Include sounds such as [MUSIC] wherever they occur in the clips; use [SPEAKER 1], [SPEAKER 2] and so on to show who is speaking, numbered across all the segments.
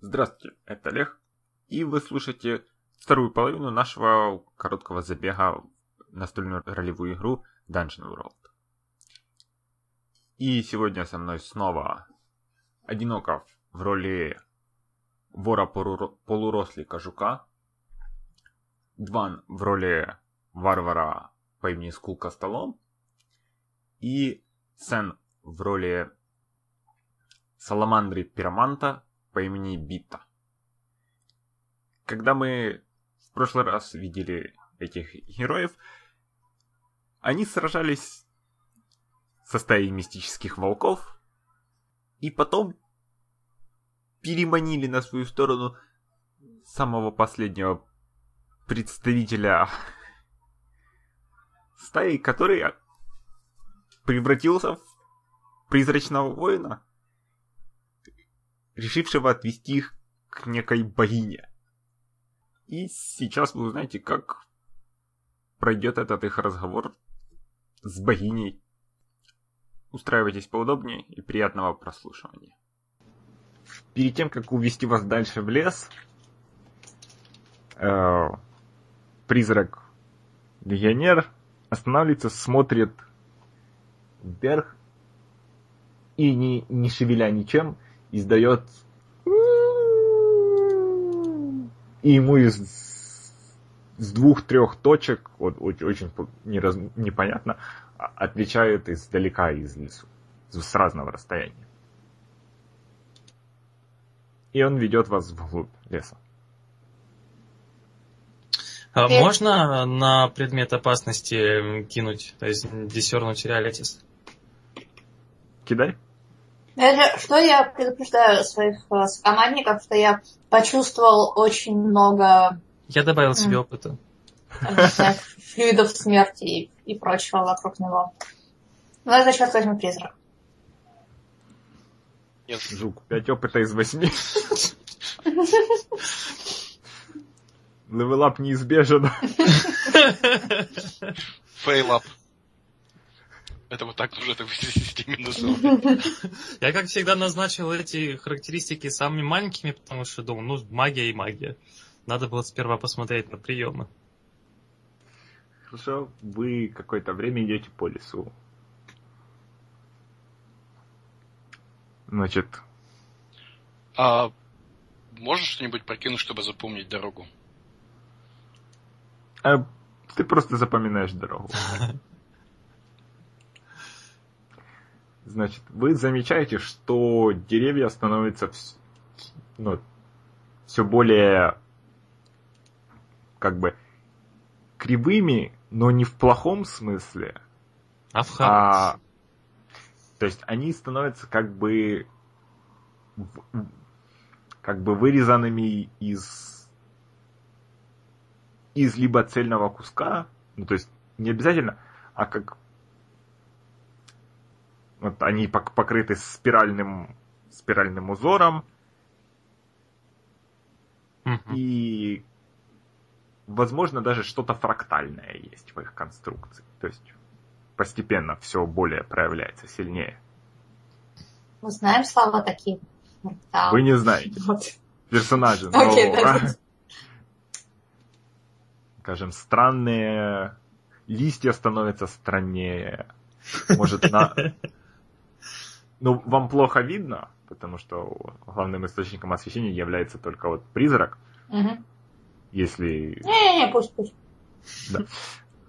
[SPEAKER 1] Здравствуйте, это Олег, и вы слушаете вторую половину нашего короткого забега в настольную ролевую игру Dungeon World. И сегодня со мной снова Одиноков в роли вора полурослика Жука, Дван в роли варвара по имени Скулка Столом и Сен в роли Саламандры Пироманта по имени Бита. Когда мы в прошлый раз видели этих героев, они сражались со стаей мистических волков, и потом переманили на свою сторону самого последнего представителя стаи, который превратился в призрачного воина решившего отвести их к некой богине. И сейчас вы узнаете, как пройдет этот их разговор с богиней. Устраивайтесь поудобнее и приятного прослушивания. Перед тем, как увести вас дальше в лес, э, призрак легионер останавливается, смотрит вверх и не, не шевеля ничем, издает и ему из с двух-трех точек, вот, очень не раз, непонятно, а, отвечает издалека из лесу, с разного расстояния. И он ведет вас вглубь леса.
[SPEAKER 2] А можно на предмет опасности кинуть, то есть десернуть реалитис?
[SPEAKER 1] Кидай.
[SPEAKER 3] Это, что я предупреждаю своих э, командников, что я почувствовал очень много...
[SPEAKER 2] Я добавил себе опыта.
[SPEAKER 3] Флюидов [LAUGHS] смерти и, и прочего вокруг него. Ну, это сейчас возьму призрак.
[SPEAKER 1] Нет. Жук, пять опыта из восьми. [LAUGHS] Левелап неизбежен.
[SPEAKER 4] Фейлап. Это вот так уже это в системе [LAUGHS]
[SPEAKER 2] Я, как всегда, назначил эти характеристики самыми маленькими, потому что думал, ну, магия и магия. Надо было сперва посмотреть на приемы.
[SPEAKER 1] Хорошо, вы какое-то время идете по лесу. Значит...
[SPEAKER 4] А можешь что-нибудь прокинуть, чтобы запомнить дорогу?
[SPEAKER 1] А, ты просто запоминаешь дорогу. [LAUGHS] Значит, вы замечаете, что деревья становятся ну, все более как бы кривыми, но не в плохом смысле.
[SPEAKER 2] А в а,
[SPEAKER 1] То есть они становятся как бы как бы вырезанными из из либо цельного куска, ну то есть не обязательно, а как вот они покрыты спиральным, спиральным узором. Mm-hmm. И, возможно, даже что-то фрактальное есть в их конструкции. То есть постепенно все более проявляется сильнее.
[SPEAKER 3] Мы знаем слова такие.
[SPEAKER 1] Да. Вы не знаете. Вот. Персонажи [LAUGHS] okay, нового. [LAUGHS] Скажем, странные листья становятся страннее. Может, на, [LAUGHS] ну, вам плохо видно, потому что главным источником освещения является только вот призрак.
[SPEAKER 3] Угу.
[SPEAKER 1] Если...
[SPEAKER 3] Не-не-не, пусть, пусть.
[SPEAKER 1] Да.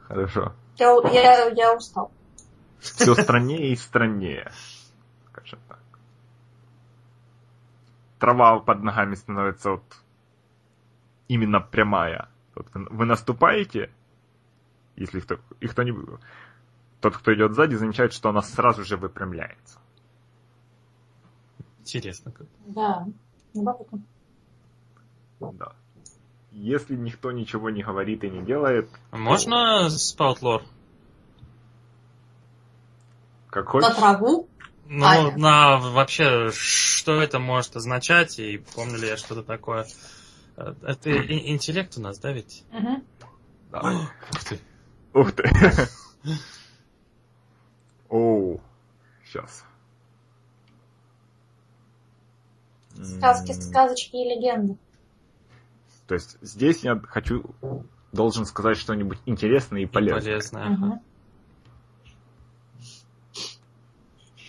[SPEAKER 1] Хорошо.
[SPEAKER 3] Я, я, я устал.
[SPEAKER 1] Все страннее и страннее, скажем так. Трава под ногами становится вот именно прямая. Вот вы наступаете, если кто, и кто не... Тот, кто идет сзади, замечает, что она сразу же выпрямляется.
[SPEAKER 2] Интересно как.
[SPEAKER 3] Да, любопытно.
[SPEAKER 1] Да. Если никто ничего не говорит и не делает...
[SPEAKER 2] Можно то... спаутлор?
[SPEAKER 1] Как
[SPEAKER 3] хочешь? На траву?
[SPEAKER 2] Ну, а, на вообще, что это может означать, и помню ли я что-то такое. Э, это интеллект у нас, да, ведь?
[SPEAKER 3] Угу.
[SPEAKER 1] Да. Ух ты. Ух ты. [LAUGHS] Оу. Сейчас.
[SPEAKER 3] Сказки, сказочки и легенды.
[SPEAKER 1] То есть здесь я хочу, должен сказать что-нибудь интересное и полезное.
[SPEAKER 2] Полезно. ага.
[SPEAKER 3] Мгм.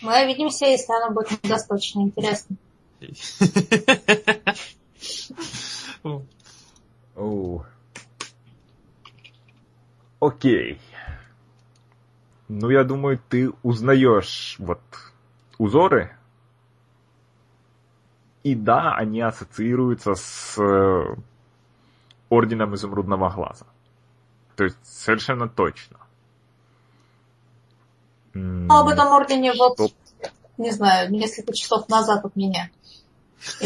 [SPEAKER 3] Мы увидимся, если оно будет достаточно интересно.
[SPEAKER 1] Окей. Ну, я думаю, ты узнаешь вот узоры. И да, они ассоциируются с э, Орденом Изумрудного Глаза. То есть совершенно точно. М,
[SPEAKER 3] А об этом ордене вот,
[SPEAKER 1] Стоп.
[SPEAKER 3] не знаю, несколько часов назад от меня. [LAUGHS]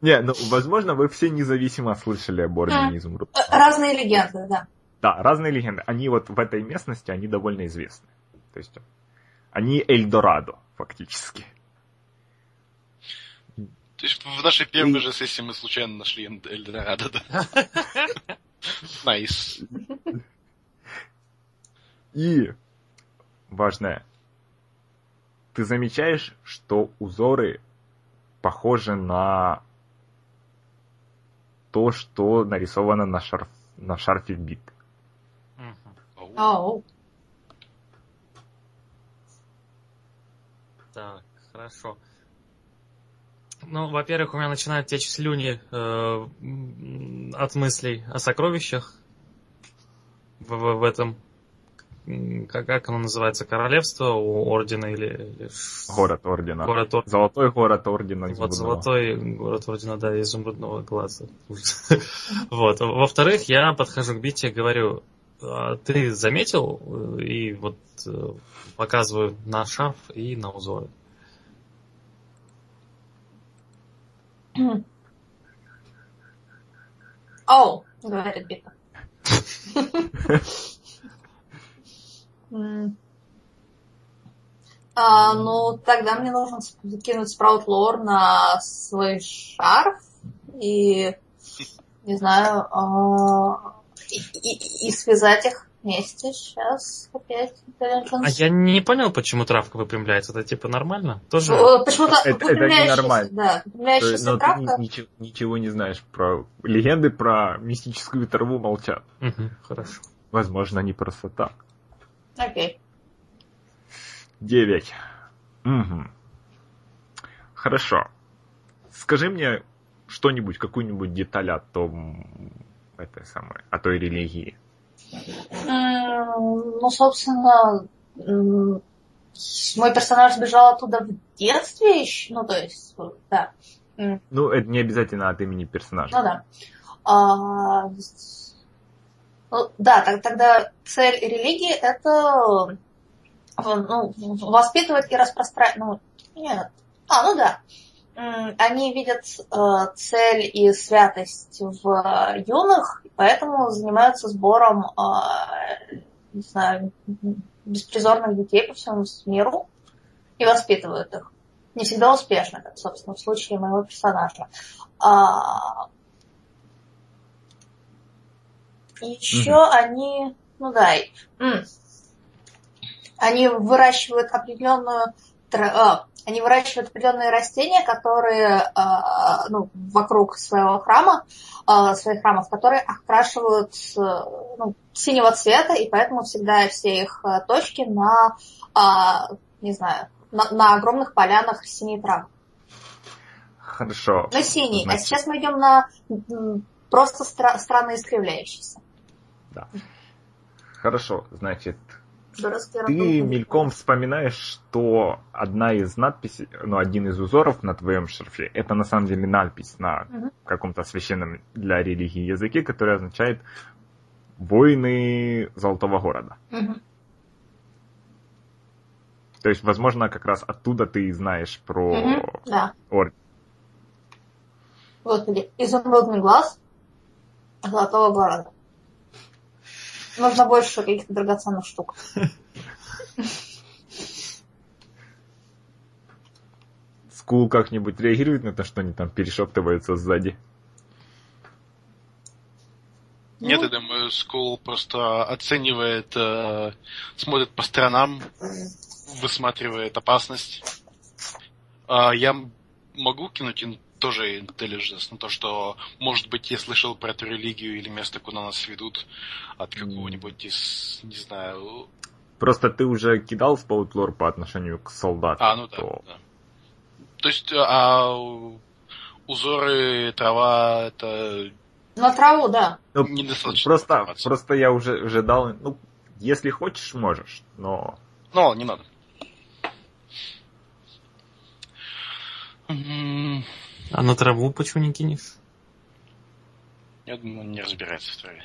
[SPEAKER 1] Не, ну, возможно, вы все независимо слышали об Ордене Изумрудного
[SPEAKER 3] Э, Разные легенды, да.
[SPEAKER 1] Да, разные легенды. Они вот в этой местности, они довольно известны. То есть, они Эльдорадо, фактически.
[SPEAKER 4] То есть в нашей первой же сессии мы случайно нашли Эль- Эльдорадо, да? [LAUGHS] Nice.
[SPEAKER 1] И важное, ты замечаешь, что узоры похожи на то, что нарисовано на, шарф, на шарфе бит.
[SPEAKER 2] Мгм.
[SPEAKER 4] Оу.
[SPEAKER 3] Оу.
[SPEAKER 2] Так, хорошо. Ну, во-первых, у меня начинают течь слюни э, от мыслей о сокровищах в, в- в этом, как, как оно называется, королевство у ордена или, или
[SPEAKER 1] Город Ордена.
[SPEAKER 2] город Ор-
[SPEAKER 1] Золотой город Ордена
[SPEAKER 2] Вот золотой город ордена, да, изумрудного глаза. [LAUGHS] Вот. Во-вторых, я подхожу к Бите и говорю, «А ты заметил? И вот э, показываю на шарф и на узоры.
[SPEAKER 3] Оу, говорит Бита. А, ну, тогда мне нужно кинуть спраут лор на свой шарф и, не знаю, а, и, и- и связать их вместе. Сейчас опять.
[SPEAKER 2] А я не понял, почему травка выпрямляется. Это типа нормально? Тоже?
[SPEAKER 3] Почему-то
[SPEAKER 1] Это- это
[SPEAKER 3] выпрямляющаяся-
[SPEAKER 1] ненормально.
[SPEAKER 3] Да, выпрямляющаяся
[SPEAKER 1] но ты
[SPEAKER 3] травка.
[SPEAKER 1] ни- ничего, ничего не знаешь про... Легенды про мистическую траву молчат.
[SPEAKER 2] Мгм, хорошо.
[SPEAKER 1] Возможно, не просто так.
[SPEAKER 3] Окей.
[SPEAKER 1] Девять. Мгм. Хорошо. Скажи мне что-нибудь, какую-нибудь деталь о том, этой самой, о той религии.
[SPEAKER 3] Ну, собственно, мой персонаж сбежал оттуда в детстве еще, ну, то есть, да.
[SPEAKER 1] Ну, это не обязательно от имени персонажа.
[SPEAKER 3] Ну да. А, ну, да, так- тогда цель религии это ну, воспитывать и распространять. Ну, нет. А, ну да. Они видят э, цель и святость в э, юных, поэтому занимаются сбором, э, не знаю, беспризорных детей по всему миру и воспитывают их. Не всегда успешно, как, собственно, в случае моего персонажа. А, еще они, ну да, и- они выращивают определенную, а, они выращивают определенные растения, которые, а, ну, вокруг своего храма, а, своих храмов, которые окрашивают ну, синего цвета, и поэтому всегда все их а, точки на, а, не знаю, на, на огромных полянах синей травы.
[SPEAKER 1] Хорошо.
[SPEAKER 3] На синий. А
[SPEAKER 1] Значит,
[SPEAKER 3] сейчас мы идем на просто стра- странно искривляющийся.
[SPEAKER 1] Хорошо, значит, ты мельком вспоминаешь, что одна из надписей, ну, один из узоров на твоем шарфе, это на самом деле надпись на
[SPEAKER 3] Мгм.
[SPEAKER 1] каком-то священном для религии языке, который означает «воины Золотого города».
[SPEAKER 3] Мгм.
[SPEAKER 1] То есть, возможно, как раз оттуда ты и знаешь про
[SPEAKER 3] Мгм. Да.
[SPEAKER 1] орден.
[SPEAKER 3] Господи, изумрудный глаз золотого города. Нужно больше каких-то драгоценных штук.
[SPEAKER 1] Скул как-нибудь реагирует на то, что они там перешептываются сзади?
[SPEAKER 4] Нет,
[SPEAKER 3] Ну,
[SPEAKER 4] я думаю, Скул просто оценивает, э, смотрит по сторонам, высматривает опасность. А, я могу кинуть ин- тоже intelligence на то, что, может быть, я слышал про эту религию или место, куда нас ведут от какого-нибудь из, не знаю...
[SPEAKER 1] Просто ты уже кидал spout lore по отношению к солдатам.
[SPEAKER 4] А, ну да,
[SPEAKER 1] то-
[SPEAKER 4] да. То есть, а узоры, трава, это
[SPEAKER 3] На траву, да.
[SPEAKER 1] Ну,
[SPEAKER 4] недостаточно.
[SPEAKER 1] Просто,
[SPEAKER 4] информации.
[SPEAKER 1] просто я уже, уже дал, ну, если хочешь, можешь, но
[SPEAKER 4] Но не надо.
[SPEAKER 2] А на траву почему не кинешь?
[SPEAKER 4] Я думаю, он не разбирается в траве.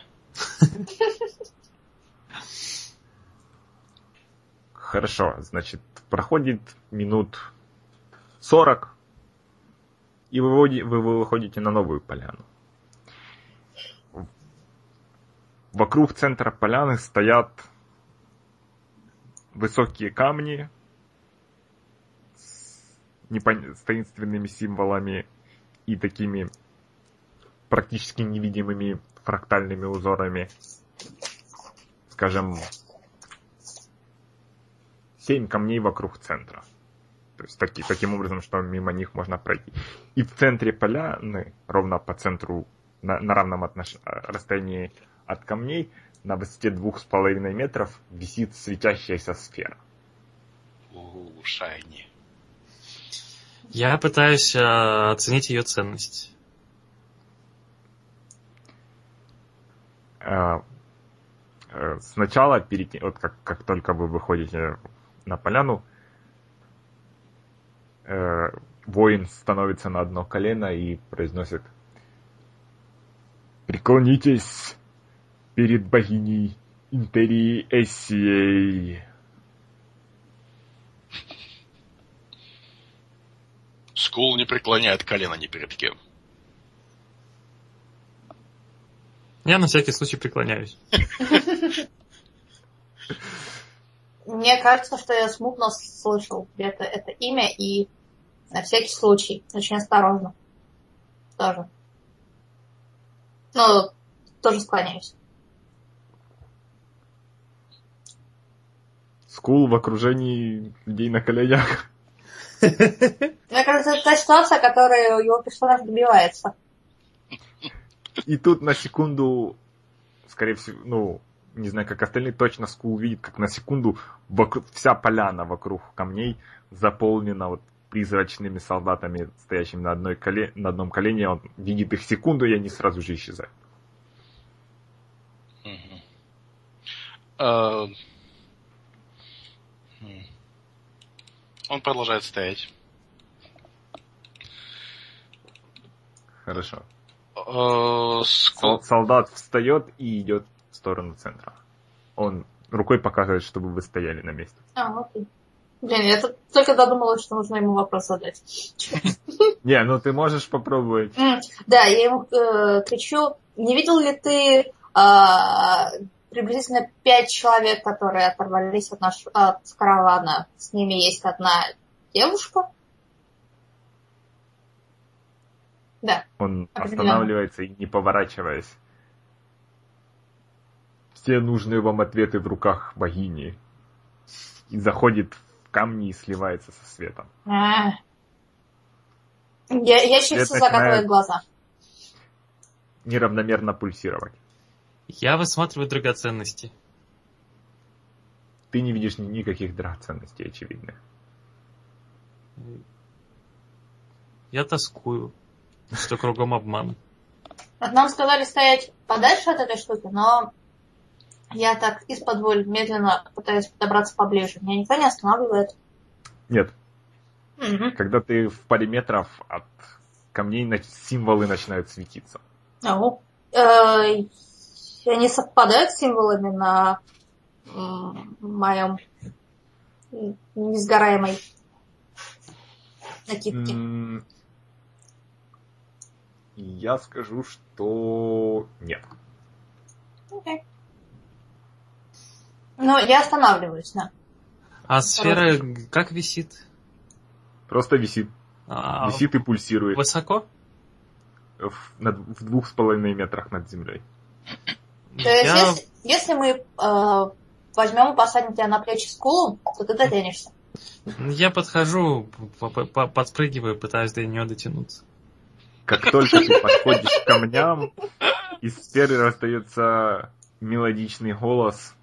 [SPEAKER 1] хорошо, значит, проходит минут 40, и вы, вы выходите на новую поляну. Вокруг центра поляны стоят высокие камни непон- с таинственными символами и такими практически невидимыми фрактальными узорами. Скажем, семь камней вокруг центра. То есть таки, таким образом, что мимо них можно пройти. И в центре поляны, ровно по центру, на, на равном отнош... расстоянии от камней, на высоте двух с половиной метров, висит светящаяся сфера.
[SPEAKER 4] У, шайни.
[SPEAKER 2] Я пытаюсь э, оценить ее ценность.
[SPEAKER 1] Э, э, Сначала, перед, вот как, как только вы выходите на поляну, э, воин становится на одно колено и произносит «Преклонитесь перед богиней Империи Эссией».
[SPEAKER 4] Скул не преклоняет колено ни перед кем.
[SPEAKER 2] Я на всякий случай преклоняюсь.
[SPEAKER 3] Мне кажется, что я смутно слышал это, это имя и на всякий случай очень осторожно. Тоже. Ну, тоже склоняюсь.
[SPEAKER 1] Скул в окружении людей на коленях. [LAUGHS]
[SPEAKER 3] Мне кажется, это та ситуация, которая его персонаж добивается.
[SPEAKER 1] И тут на секунду, скорее всего, ну, не знаю, как остальные, точно Скул видит, как на секунду вокруг, вся поляна вокруг камней заполнена вот призрачными солдатами, стоящими на, одной коле, на одном колене. Он видит их секунду, и они сразу же исчезают.
[SPEAKER 4] А, м. Он продолжает стоять.
[SPEAKER 1] Хорошо. Сол- солдат встает и идет в сторону центра. Он рукой показывает, чтобы вы стояли на месте.
[SPEAKER 3] А, окей. Блин, я тут только додумалась, что нужно ему вопрос задать. [LAUGHS]
[SPEAKER 1] Не, ну ты можешь попробовать.
[SPEAKER 3] Да, я ему э, кричу, не видел ли ты а, приблизительно пять человек, которые оторвались от, наш, от каравана? С ними есть одна девушка? Да.
[SPEAKER 1] Он останавливается и не поворачиваясь. Все нужные вам ответы в руках богини. И заходит в камни и сливается со светом.
[SPEAKER 3] А. Я, я
[SPEAKER 1] Свет
[SPEAKER 3] закатываю глаза.
[SPEAKER 1] Неравномерно пульсировать.
[SPEAKER 2] Я высматриваю драгоценности.
[SPEAKER 1] Ты не видишь ни- никаких драгоценностей очевидных.
[SPEAKER 2] Я тоскую, что кругом обман.
[SPEAKER 3] Нам сказали стоять подальше от этой штуки, но я так из-под медленно пытаюсь подобраться поближе. Меня никто не останавливает.
[SPEAKER 1] Нет,
[SPEAKER 3] Мгм.
[SPEAKER 1] когда ты в паре метров от камней символы начинают светиться.
[SPEAKER 3] Э, Они совпадают с символами на моем несгораемой накидке.
[SPEAKER 1] Я скажу, что нет.
[SPEAKER 3] Окей. Ну, я останавливаюсь, да.
[SPEAKER 2] А сфера как висит?
[SPEAKER 1] Просто висит.
[SPEAKER 2] А,
[SPEAKER 1] Висит и пульсирует
[SPEAKER 2] Высоко?
[SPEAKER 1] в, над- в двух с половиной метрах над землей.
[SPEAKER 3] То есть,
[SPEAKER 2] Я-
[SPEAKER 3] если, если мы э, возьмем и посадим тебя на плечи скулу, то ты дотянешься.
[SPEAKER 2] Я подхожу, по- по- подспрыгиваю, пытаюсь до нее дотянуться.
[SPEAKER 1] Как только ты подходишь к камням, из сферы раздается мелодичный голос.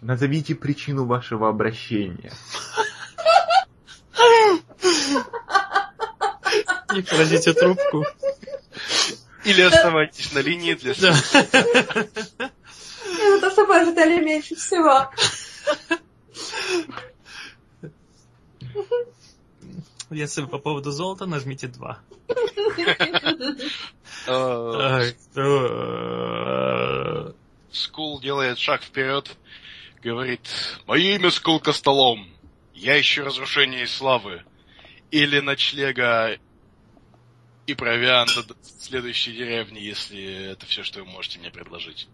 [SPEAKER 1] Назовите причину вашего обращения.
[SPEAKER 2] И кладите трубку.
[SPEAKER 4] Или оставайтесь на линии для
[SPEAKER 2] Да.
[SPEAKER 3] Это то, что вы ожидали меньше всего.
[SPEAKER 2] Если по поводу золота, нажмите 2.
[SPEAKER 4] Э, Скул делает шаг вперед, говорит, «Мое имя Скул Костолом. Я ищу разрушение и славы. Или ночлега и провианта до следующей деревни, если это все, что вы можете мне предложить».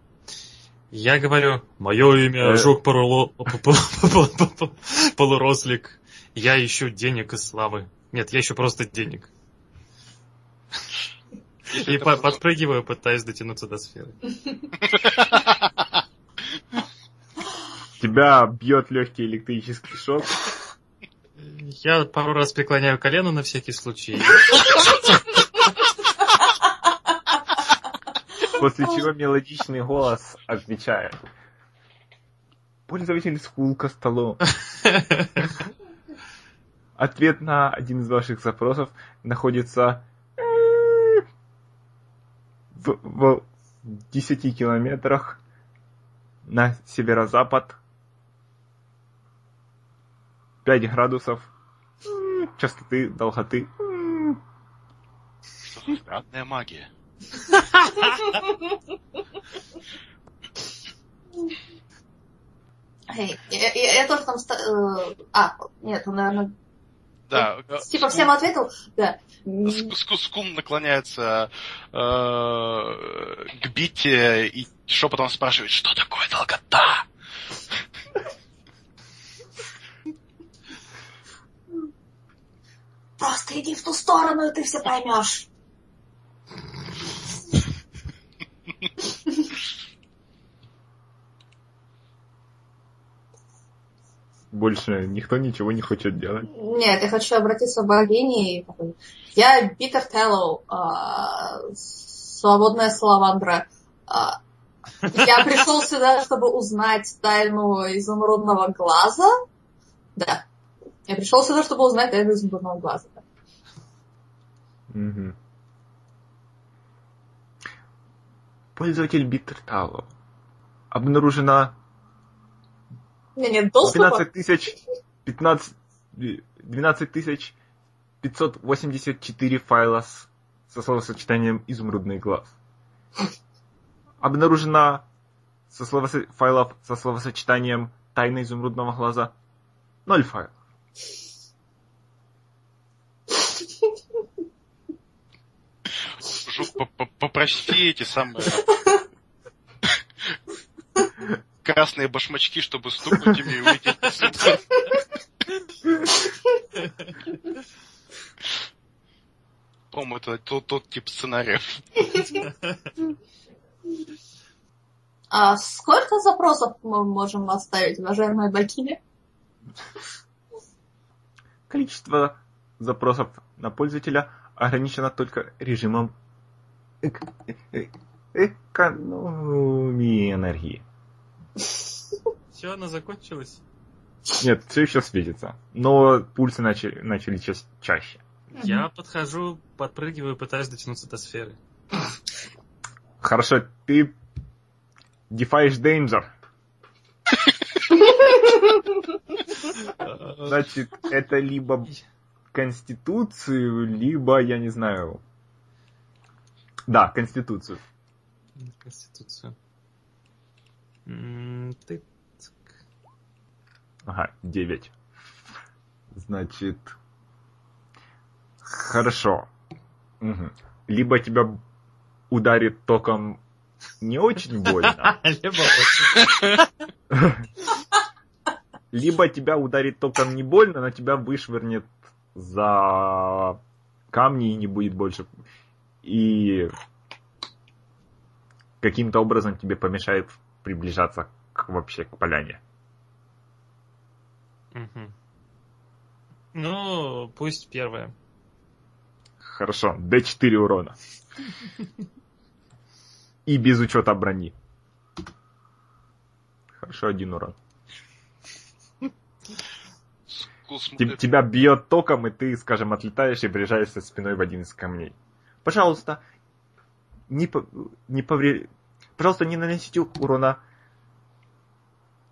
[SPEAKER 2] Я говорю, мое имя
[SPEAKER 1] Э.
[SPEAKER 2] Жук Полурослик. Я ищу денег и славы. Нет, я ищу просто денег. И подпрыгиваю, пытаясь дотянуться до сферы.
[SPEAKER 1] Тебя бьет легкий электрический шок.
[SPEAKER 2] Я пару раз преклоняю колено на всякий случай.
[SPEAKER 1] После чего мелодичный голос отвечает. Пользователь скулка столом. [LAUGHS] Ответ на один из ваших запросов находится в, в 10 километрах на северо-запад 5 градусов м, частоты долготы
[SPEAKER 4] Что за странная магия?
[SPEAKER 3] Эй, Я, я- я тоже там... э, А, нет, он, наверное,
[SPEAKER 4] Да,
[SPEAKER 3] типа всем ответил? Да.
[SPEAKER 4] Скум наклоняется э, к Бите и шепотом спрашивает, что такое долгота?
[SPEAKER 3] Просто иди в ту сторону, и ты все поймешь.
[SPEAKER 1] Больше никто ничего не хочет делать.
[SPEAKER 3] Нет, я хочу обратиться к богине. Я Битер Теллоу, а, свободная саламандра. А, Я пришел сюда, чтобы узнать тайну изумрудного глаза. Да. Я пришел сюда, чтобы узнать тайну изумрудного глаза. да.
[SPEAKER 1] Мгм. Пользователь Биттертало. Обнаружено
[SPEAKER 3] У меня нет доступа.
[SPEAKER 1] 12 тысяч 15 12 тысяч 584 файла с, со словосочетанием изумрудный глаз. Обнаружено со словосо- файлов со словосочетанием тайна изумрудного глаза 0 файлов.
[SPEAKER 4] Жук, по- по- попроси эти самые [LAUGHS] красные башмачки, чтобы стукнуть ими и улететь отсюда. По-моему, это тот, тот тип сценариев.
[SPEAKER 3] А сколько запросов мы можем оставить, уважаемая богиня?
[SPEAKER 1] Количество запросов на пользователя ограничено только режимом эк- э- экономии энергии.
[SPEAKER 2] Все, она закончилась.
[SPEAKER 1] Нет, все еще светится. Но пульсы начали, начали ча- чаще.
[SPEAKER 2] Я подхожу, подпрыгиваю, пытаюсь дотянуться до сферы.
[SPEAKER 1] Хорошо, ты defies danger. Значит, это либо конституцию, либо, я не знаю... Да, конституцию.
[SPEAKER 2] Конституцию.
[SPEAKER 1] Ага, 9. Значит... Хорошо. Мгм. Либо тебя ударит током не очень больно, [LAUGHS]
[SPEAKER 2] либо
[SPEAKER 1] тебя ударит током не больно, но тебя вышвырнет за камни и не будет больше. И каким-то образом тебе помешает приближаться к, вообще к поляне.
[SPEAKER 2] Ну, пусть первое.
[SPEAKER 1] Хорошо, D4 урона. И без учета брони. Хорошо, один урон. Тебя бьет током, и ты, скажем, отлетаешь и врежаешься спиной в один из камней. Пожалуйста, не, по- не повре... Пожалуйста, не наносите урона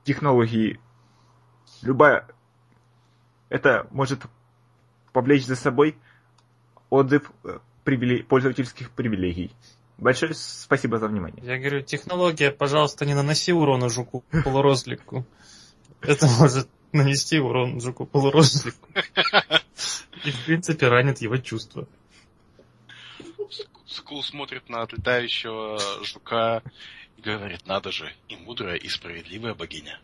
[SPEAKER 1] технологии. Любая... Это может повлечь за собой отзыв э, привиле- пользовательских привилегий. Большое спасибо за внимание.
[SPEAKER 2] Я говорю, технология, пожалуйста, не наноси урона жуку полурослику. Это может нанести урон жуку полурослику. И, в принципе, ранит его чувства.
[SPEAKER 4] Скул смотрит на отлетающего жука и говорит, надо же, и мудрая, и справедливая богиня.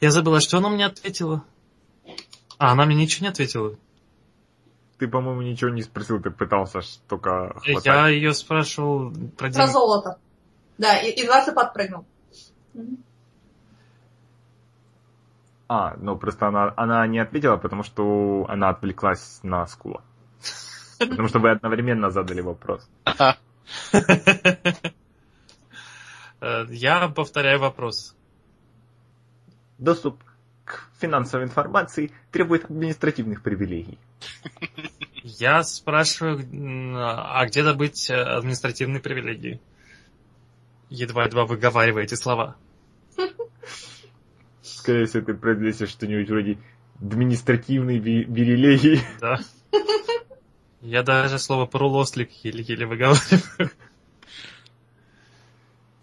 [SPEAKER 2] Я забыла, что она мне ответила. А, она мне ничего не ответила.
[SPEAKER 1] Ты, по-моему, ничего не спросил, ты пытался только хватать.
[SPEAKER 2] Я ее спрашивал про
[SPEAKER 3] Про
[SPEAKER 2] деньги.
[SPEAKER 3] золото. Да, и, и дважды подпрыгнул.
[SPEAKER 1] А, ну просто она, она не ответила, потому что она отвлеклась на скула. Потому что вы одновременно задали вопрос.
[SPEAKER 2] Э, Я повторяю вопрос.
[SPEAKER 1] Доступ к финансовой информации требует административных привилегий.
[SPEAKER 2] Я спрашиваю, а где добыть э, административные привилегии? Едва-едва выговаривая эти слова.
[SPEAKER 1] Скорее всего, ты произнесешь что-нибудь вроде административные ви- привилегии.
[SPEAKER 2] Да. Я даже слово парулослик еле-еле выговариваю.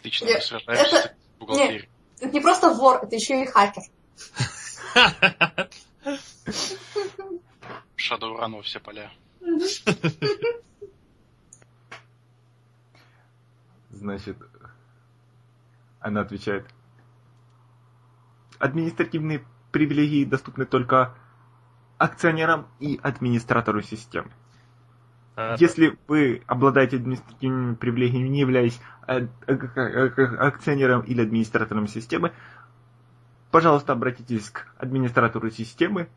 [SPEAKER 4] Отлично,
[SPEAKER 3] Нет, это-
[SPEAKER 4] в бухгалтерии.
[SPEAKER 3] Это не просто вор, это еще и хакер.
[SPEAKER 4] Shadowrun во все поля.
[SPEAKER 1] Значит, она отвечает. Административные привилегии доступны только акционерам и администратору системы.
[SPEAKER 2] А,
[SPEAKER 1] Если вы обладаете административными привилегиями, не являясь акционером или администратором системы, пожалуйста, обратитесь к администратору системы,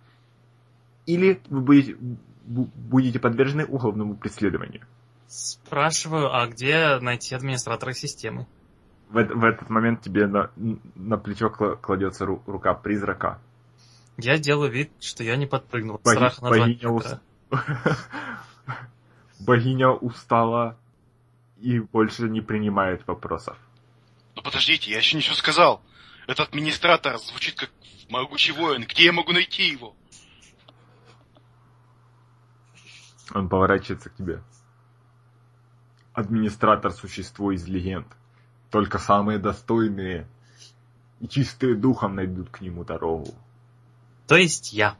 [SPEAKER 1] или вы будете, бу- будете подвержены уголовному преследованию.
[SPEAKER 2] Спрашиваю, а где найти администратора системы?
[SPEAKER 1] В, в этот момент тебе на, на плечо кла- кладется ру- рука призрака.
[SPEAKER 2] Я делаю вид, что я не подпрыгнул
[SPEAKER 1] Боги-
[SPEAKER 2] страха на два
[SPEAKER 1] богиня
[SPEAKER 2] метра. [LAUGHS]
[SPEAKER 1] Богиня устала и больше не принимает вопросов.
[SPEAKER 4] Ну подождите, я еще ничего сказал. Этот администратор звучит как могучий воин. Где я могу найти его?
[SPEAKER 1] Он поворачивается к тебе. Администратор – существо из легенд. Только самые достойные и чистые духом найдут к нему дорогу.
[SPEAKER 2] То есть я.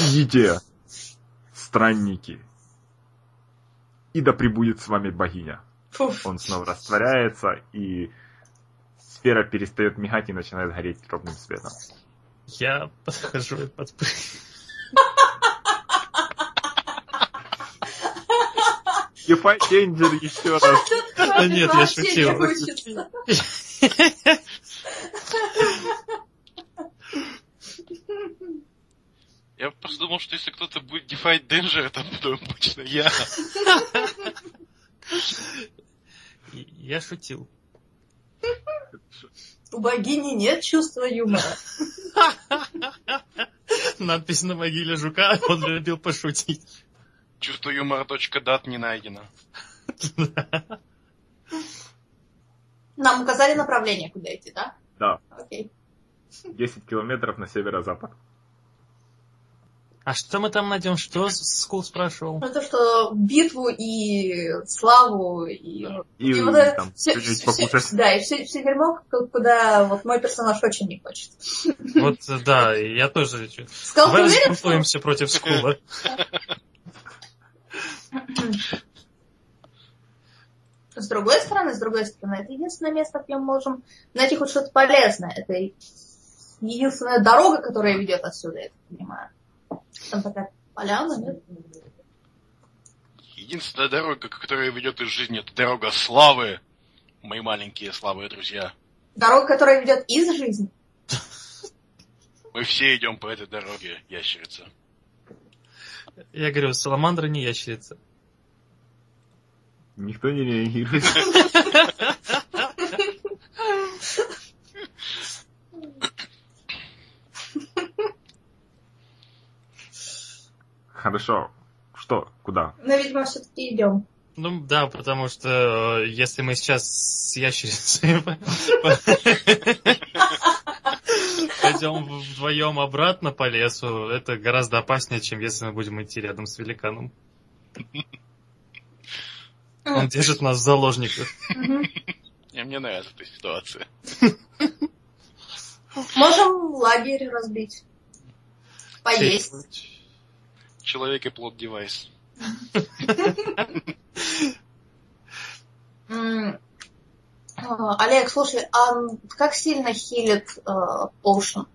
[SPEAKER 1] Идите, странники, и да пребудет с вами богиня.
[SPEAKER 3] Фуф.
[SPEAKER 1] Он снова растворяется, и сфера перестает мигать и начинает гореть ровным светом.
[SPEAKER 2] Я подхожу и подпрыгиваю.
[SPEAKER 1] Danger еще раз.
[SPEAKER 2] Да нет, я шутил.
[SPEAKER 4] Я просто думал, что если кто-то будет дефать Danger, это буду обычно я.
[SPEAKER 2] Я шутил.
[SPEAKER 3] У богини нет чувства юмора.
[SPEAKER 2] Надпись на могиле жука, он любил пошутить.
[SPEAKER 4] Чувство юмора .дат не найдено. [LAUGHS]
[SPEAKER 3] Нам указали направление, куда идти, да?
[SPEAKER 1] Да,
[SPEAKER 3] Окей.
[SPEAKER 1] 10 километров на северо-запад.
[SPEAKER 2] А что мы там найдем? Что Скул спрашивал?
[SPEAKER 3] Ну, то, что битву и славу, и...
[SPEAKER 1] И,
[SPEAKER 3] и вот это
[SPEAKER 1] там
[SPEAKER 3] всё-
[SPEAKER 1] покушать.
[SPEAKER 3] Да, и все, все дерьмо, куда вот мой персонаж очень не хочет.
[SPEAKER 2] Вот, да, я тоже.
[SPEAKER 3] ты
[SPEAKER 2] Давай
[SPEAKER 3] уверен, что...
[SPEAKER 2] против Скула. [LAUGHS]
[SPEAKER 3] С другой стороны, с другой стороны, это единственное место, где мы можем найти хоть что-то полезное. Это единственная дорога, которая ведет отсюда, я так понимаю. Там такая поляна, нет?
[SPEAKER 4] Единственная дорога, которая ведет из жизни, это дорога славы. Мои маленькие слабые друзья.
[SPEAKER 3] Дорога, которая ведет из жизни.
[SPEAKER 4] Мы все идем по этой дороге, ящерица.
[SPEAKER 2] Я говорю, саламандра не ящерица.
[SPEAKER 1] Никто не реагирует. Хорошо. Что? Куда?
[SPEAKER 3] Но, видимо, все-таки идем.
[SPEAKER 2] Ну да, потому что э, если мы сейчас с ящерицей [LAUGHS] пойдем вдвоем обратно по лесу, это гораздо опаснее, чем если мы будем идти рядом с великаном. Он держит нас в заложниках.
[SPEAKER 4] И мне нравится эта ситуация.
[SPEAKER 3] Можем лагерь разбить. Поесть.
[SPEAKER 4] Человек и плод девайс.
[SPEAKER 3] А, Олег, слушай, а как сильно хилит э, Potion?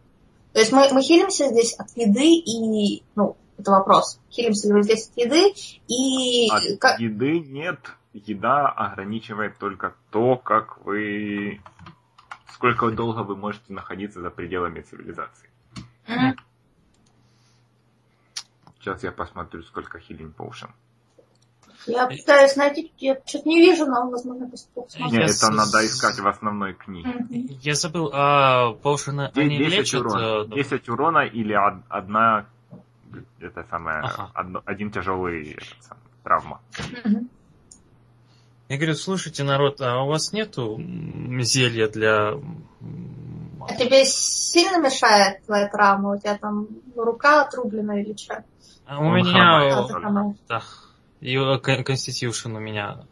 [SPEAKER 3] То есть мы, мы хилимся здесь от еды и... Ну, это вопрос. Хилимся ли мы здесь от еды и...
[SPEAKER 1] От
[SPEAKER 3] как-
[SPEAKER 1] еды нет. Еда ограничивает только то, как вы... Сколько долго вы можете находиться за пределами цивилизации.
[SPEAKER 3] Мгм.
[SPEAKER 1] Сейчас я посмотрю, сколько healing potion.
[SPEAKER 3] Я пытаюсь найти, я что-то не вижу, но, возможно, просто плохо смотрю.
[SPEAKER 1] Нет, это
[SPEAKER 2] с-
[SPEAKER 1] надо искать в основной книге.
[SPEAKER 2] Я забыл, а поушены они
[SPEAKER 1] 10
[SPEAKER 2] лечат?
[SPEAKER 1] урона.
[SPEAKER 2] э,
[SPEAKER 1] 10 урона или од- одна это самое,
[SPEAKER 2] Ага.
[SPEAKER 1] одно- один тяжелый самый, травма.
[SPEAKER 2] Я говорю, слушайте, народ, а у вас нету зелья для...
[SPEAKER 3] А тебе сильно мешает твоя травма? У тебя там рука отрублена или что?
[SPEAKER 2] А у меня...
[SPEAKER 1] хромает.
[SPEAKER 3] А.
[SPEAKER 2] Да. И Constitution у меня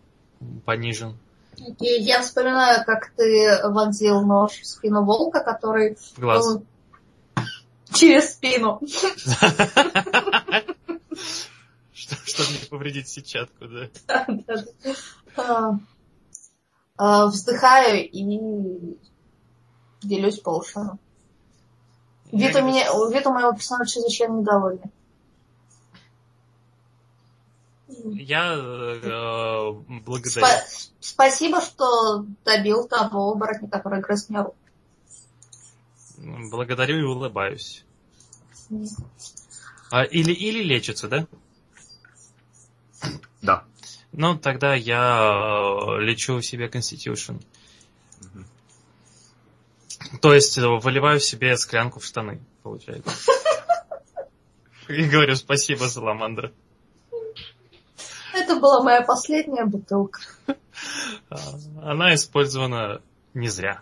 [SPEAKER 2] понижен.
[SPEAKER 3] И я вспоминаю, как ты вонзил нож в спину волка, который
[SPEAKER 2] В глаз.
[SPEAKER 3] ну, через спину.
[SPEAKER 2] Что- Чтобы не повредить сетчатку, да.
[SPEAKER 3] А, а, Вздыхаю и делюсь поушену. Вид у, меня, вид у моего персонажа чрезвычайно недовольный.
[SPEAKER 2] Я э, благодарю.
[SPEAKER 3] Спа- спасибо, что добил того оборотня, который грыз мне руку.
[SPEAKER 2] Благодарю и улыбаюсь. А, или, или лечится, да?
[SPEAKER 1] Да.
[SPEAKER 2] Ну, тогда я э, лечу себе Constitution. То есть э, выливаю себе склянку в штаны, получается. [LAUGHS] И говорю спасибо, Саламандра.
[SPEAKER 3] Это была моя последняя бутылка.
[SPEAKER 2] А, Она использована не зря.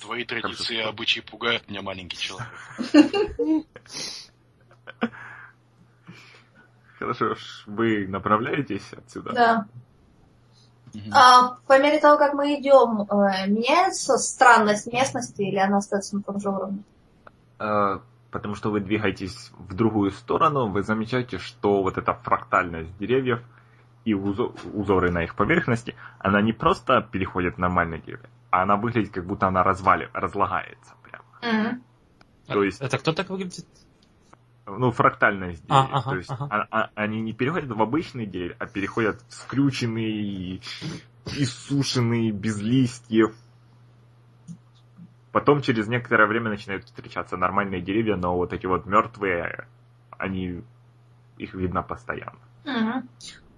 [SPEAKER 4] Твои традиции и обычаи пугают меня, маленький человек. [LAUGHS]
[SPEAKER 1] Хорошо, ж, вы направляетесь отсюда?
[SPEAKER 3] Да. А, по мере того, как мы идем, э, меняется странность местности или она остается на том же уровне?
[SPEAKER 1] Потому что вы двигаетесь в другую сторону, вы замечаете, что вот эта фрактальность деревьев и узо- узоры на их поверхности, она не просто переходит в нормальное дерево, а она выглядит, как будто она развали, разлагается прямо.
[SPEAKER 3] Мгм.
[SPEAKER 1] То есть-
[SPEAKER 2] Это кто так выглядит?
[SPEAKER 1] Ну, фрактальность
[SPEAKER 2] А,
[SPEAKER 1] деревьев.
[SPEAKER 2] ага,
[SPEAKER 1] То есть
[SPEAKER 2] ага.
[SPEAKER 1] а- а- они не переходят в обычные деревья, а переходят в скрюченные, иссушенные, без листьев. Потом через некоторое время начинают встречаться нормальные деревья, но вот эти вот мертвые, они их видно постоянно.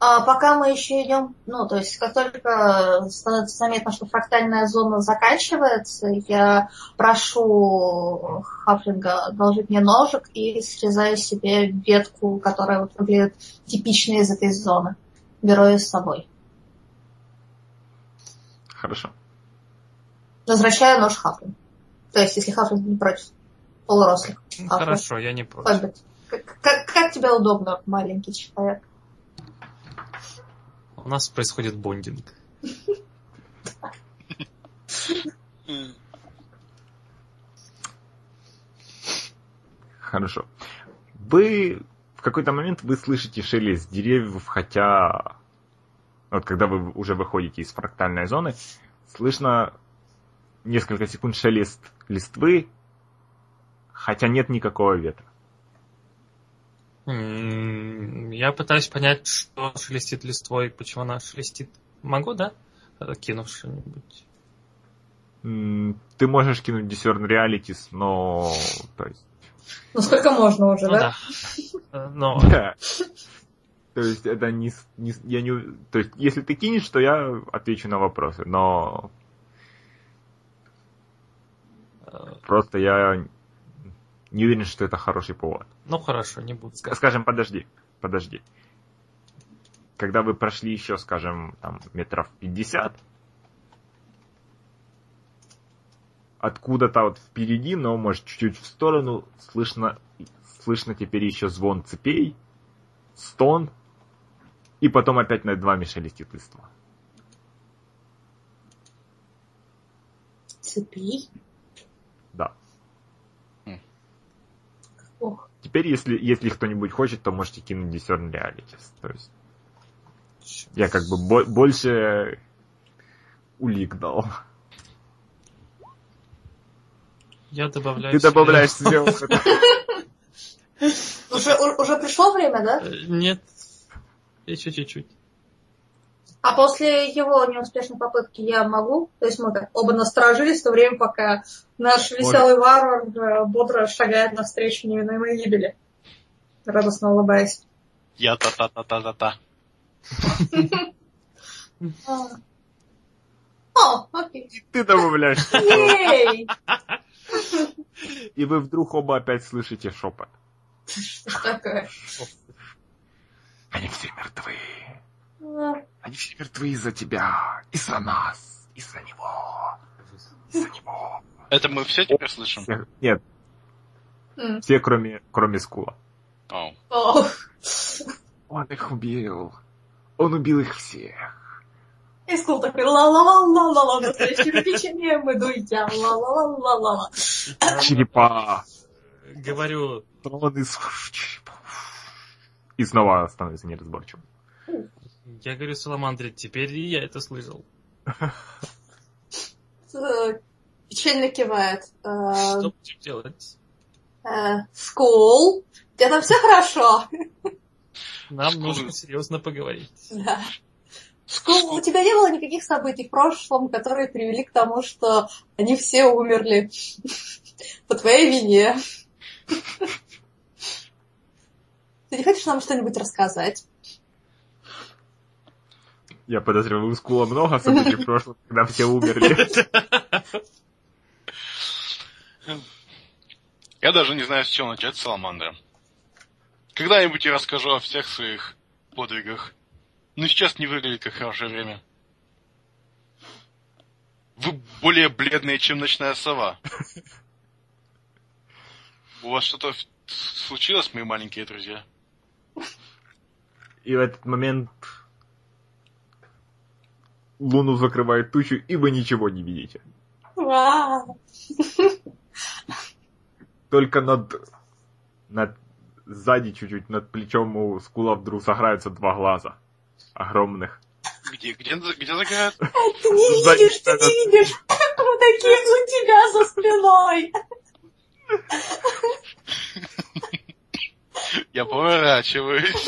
[SPEAKER 3] А пока мы еще идем, ну, то есть, как только становится заметно, что фрактальная зона заканчивается, я прошу Хафлинга одолжить мне ножик и срезаю себе ветку, которая вот выглядит типичной из этой зоны. Беру ее с собой.
[SPEAKER 1] Хорошо.
[SPEAKER 3] Возвращаю нож Хафлингу. То есть, если Хафлинг не против. Полурослик.
[SPEAKER 2] Ну,
[SPEAKER 3] А,
[SPEAKER 2] Хорошо, я не против.
[SPEAKER 3] Хоббит. Как, как, как тебе удобно, маленький человек?
[SPEAKER 2] У нас происходит бондинг.
[SPEAKER 1] Хорошо. Вы в какой-то момент вы слышите шелест деревьев, хотя вот когда вы уже выходите из фрактальной зоны, слышно несколько секунд шелест листвы, хотя нет никакого ветра.
[SPEAKER 2] Я пытаюсь понять, что шелестит листвой, почему она шелестит. Могу, да? Кинув что-нибудь.
[SPEAKER 1] Ты можешь кинуть Discern Realities, но... То есть...
[SPEAKER 3] Ну сколько можно уже,
[SPEAKER 2] Ну
[SPEAKER 3] да?
[SPEAKER 2] да. Э, Но [LAUGHS]
[SPEAKER 1] Да. То есть это не, не я не, то есть если ты кинешь, то я отвечу на вопросы, но просто я не уверен, что это хороший повод.
[SPEAKER 2] ну хорошо, не буду.
[SPEAKER 1] Ска- Скажем, подожди, подожди. Когда вы прошли еще, скажем, там метров 50, откуда-то вот впереди, но может чуть-чуть в сторону, слышно, слышно теперь еще звон цепей, стон, и потом опять над вами шелестит листва.
[SPEAKER 3] Цепи.
[SPEAKER 1] Да.
[SPEAKER 3] Ох.
[SPEAKER 1] Теперь, если, если кто-нибудь хочет, то можете кинуть Discern Realities. То есть я как бы бо- больше улик дал.
[SPEAKER 2] Я добавляю...
[SPEAKER 1] Ты
[SPEAKER 2] себе-
[SPEAKER 1] добавляешь себе.
[SPEAKER 3] Уже, уже пришло время, да?
[SPEAKER 2] Э, Нет, еще чуть-чуть.
[SPEAKER 3] А после его неуспешной попытки я могу? То есть мы так оба насторожились в то время, пока наш веселый варвар э, бодро шагает навстречу неминуемой гибели. Радостно улыбаясь.
[SPEAKER 4] Я та-та-та-та-та-та. [LAUGHS]
[SPEAKER 3] О, окей.
[SPEAKER 1] И ты добавляешь. И вы вдруг оба опять слышите шепот.
[SPEAKER 3] Что такое?
[SPEAKER 1] Они все мертвы. Они все мертвы из-за тебя. Из-за нас. Из-за него. Из-за него.
[SPEAKER 4] Это мы все теперь слышим?
[SPEAKER 1] Все- Нет,
[SPEAKER 3] м.
[SPEAKER 1] все кроме, кроме Скула.
[SPEAKER 4] О.
[SPEAKER 3] О.
[SPEAKER 1] Он их убил. Он убил их всех.
[SPEAKER 3] И скул такой ла-ла-ла-ла-ла-ла, настоящими печеньем иду я, ла-ла-ла-ла-ла-ла.
[SPEAKER 1] Черепа.
[SPEAKER 2] Говорю,
[SPEAKER 1] Трон из черепов. И снова становится неразборчивым.
[SPEAKER 2] Я говорю Саламандре, теперь и я это слышал.
[SPEAKER 3] Печально кивает. Э,
[SPEAKER 2] Что будем делать?
[SPEAKER 3] Скул, у тебя там все хорошо?
[SPEAKER 2] Нам нужно серьезно поговорить.
[SPEAKER 3] Да. Скул, у тебя не было никаких событий в прошлом, которые привели к тому, что они все умерли по твоей вине. Ты не хочешь нам что-нибудь рассказать?
[SPEAKER 1] Я подозреваю, у Скула много событий в прошлом, когда все умерли.
[SPEAKER 4] Я даже не знаю, с чего начать, Саламандра. Когда-нибудь я расскажу о всех своих подвигах. Но сейчас не выглядит как хорошее время. Вы более бледные, чем ночная сова. У вас что-то случилось, мои маленькие друзья?
[SPEAKER 1] И в этот момент Луну закрывает тучу, и вы ничего не видите. Только над, над сзади чуть-чуть, над плечом у Скула вдруг загораются два глаза. Огромных.
[SPEAKER 4] Где, где, где загорают?
[SPEAKER 3] Ты не видишь, ты не видишь. Мы такие у тебя за спиной.
[SPEAKER 4] Я поворачиваюсь.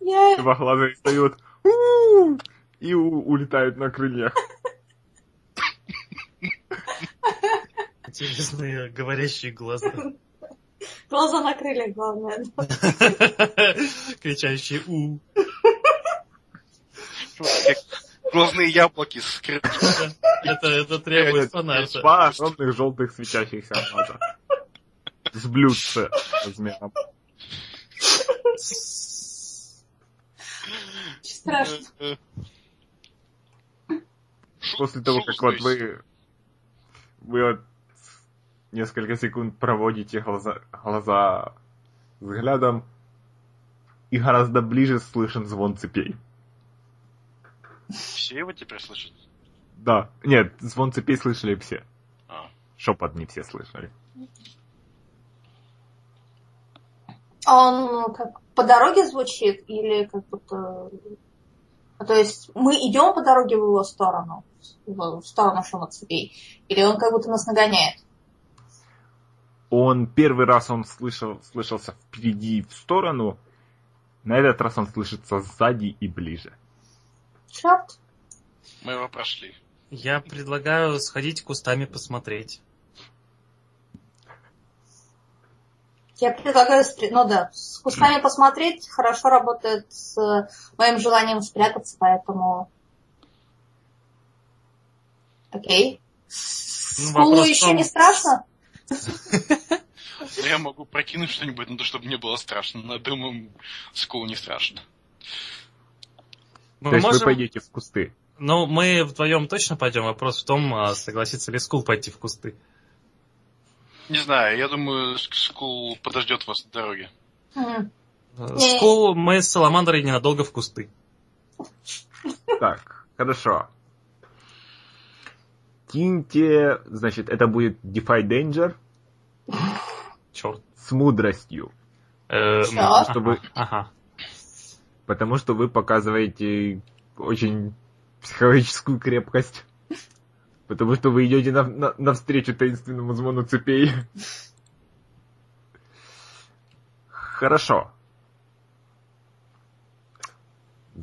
[SPEAKER 4] [LAUGHS]
[SPEAKER 1] Два глаза встают и у- улетают на крыльях.
[SPEAKER 2] Интересные говорящие глаза.
[SPEAKER 3] Глаза накрыли, главное. [LAUGHS]
[SPEAKER 2] Кричащие у.
[SPEAKER 4] Глазные яблоки скрыты.
[SPEAKER 2] Это, это требует фанарта.
[SPEAKER 1] Два огромных желтых светящихся глаза. С блюдце размером.
[SPEAKER 3] Страшно.
[SPEAKER 1] После того, как вот вы, вы вот несколько секунд проводите глаза, глаза взглядом, и гораздо ближе слышен звон цепей.
[SPEAKER 4] Все его теперь слышат?
[SPEAKER 1] Да, нет, звон цепей слышали все.
[SPEAKER 4] А.
[SPEAKER 1] Шепот не все слышали.
[SPEAKER 3] А он ну, как по дороге звучит или как будто... А, То есть мы идем по дороге в его сторону, в в сторону шума цепей, или он как будто нас нагоняет?
[SPEAKER 1] Он первый раз он слышал, слышался впереди и в сторону, на этот раз он слышится сзади и ближе.
[SPEAKER 3] Черт.
[SPEAKER 4] Мы его прошли.
[SPEAKER 2] Я предлагаю сходить кустами посмотреть.
[SPEAKER 3] Я предлагаю, ну да, с кустами посмотреть хорошо работает с моим желанием спрятаться, поэтому... Окей.
[SPEAKER 2] Ну,
[SPEAKER 3] Скулу
[SPEAKER 2] в
[SPEAKER 3] еще не страшно?
[SPEAKER 4] Но я могу прокинуть что-нибудь на то, чтобы мне было страшно. Но думаю, скул не страшно.
[SPEAKER 2] Мы
[SPEAKER 1] То есть
[SPEAKER 2] можем-
[SPEAKER 1] вы пойдете в кусты.
[SPEAKER 2] Ну, мы вдвоем точно пойдем. Вопрос в том, а согласится ли Скул пойти в кусты.
[SPEAKER 4] Не знаю, я думаю, ск- скул подождет вас на дороге.
[SPEAKER 2] Э. Скул, мы с Саламандрой ненадолго в кусты.
[SPEAKER 1] Так, хорошо. Киньте, значит, это будет Defy Danger
[SPEAKER 2] Черт.
[SPEAKER 1] с мудростью.
[SPEAKER 2] Э,
[SPEAKER 1] Чтобы-
[SPEAKER 2] Ага.
[SPEAKER 1] Потому что вы показываете очень психологическую крепкость. Потому что вы идете на, на- навстречу таинственному звону цепей. Хорошо.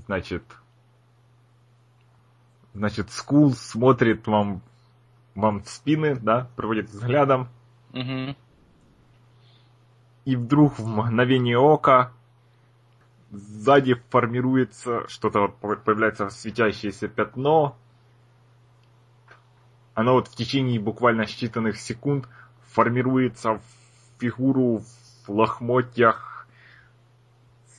[SPEAKER 1] Значит, значит, Скул смотрит вам, вам в спины, да, проводит взглядом,
[SPEAKER 4] Угу.
[SPEAKER 1] и вдруг в мгновение ока сзади формируется что-то, появляется светящееся пятно. Оно вот в течение буквально считанных секунд формируется в фигуру в лохмотьях с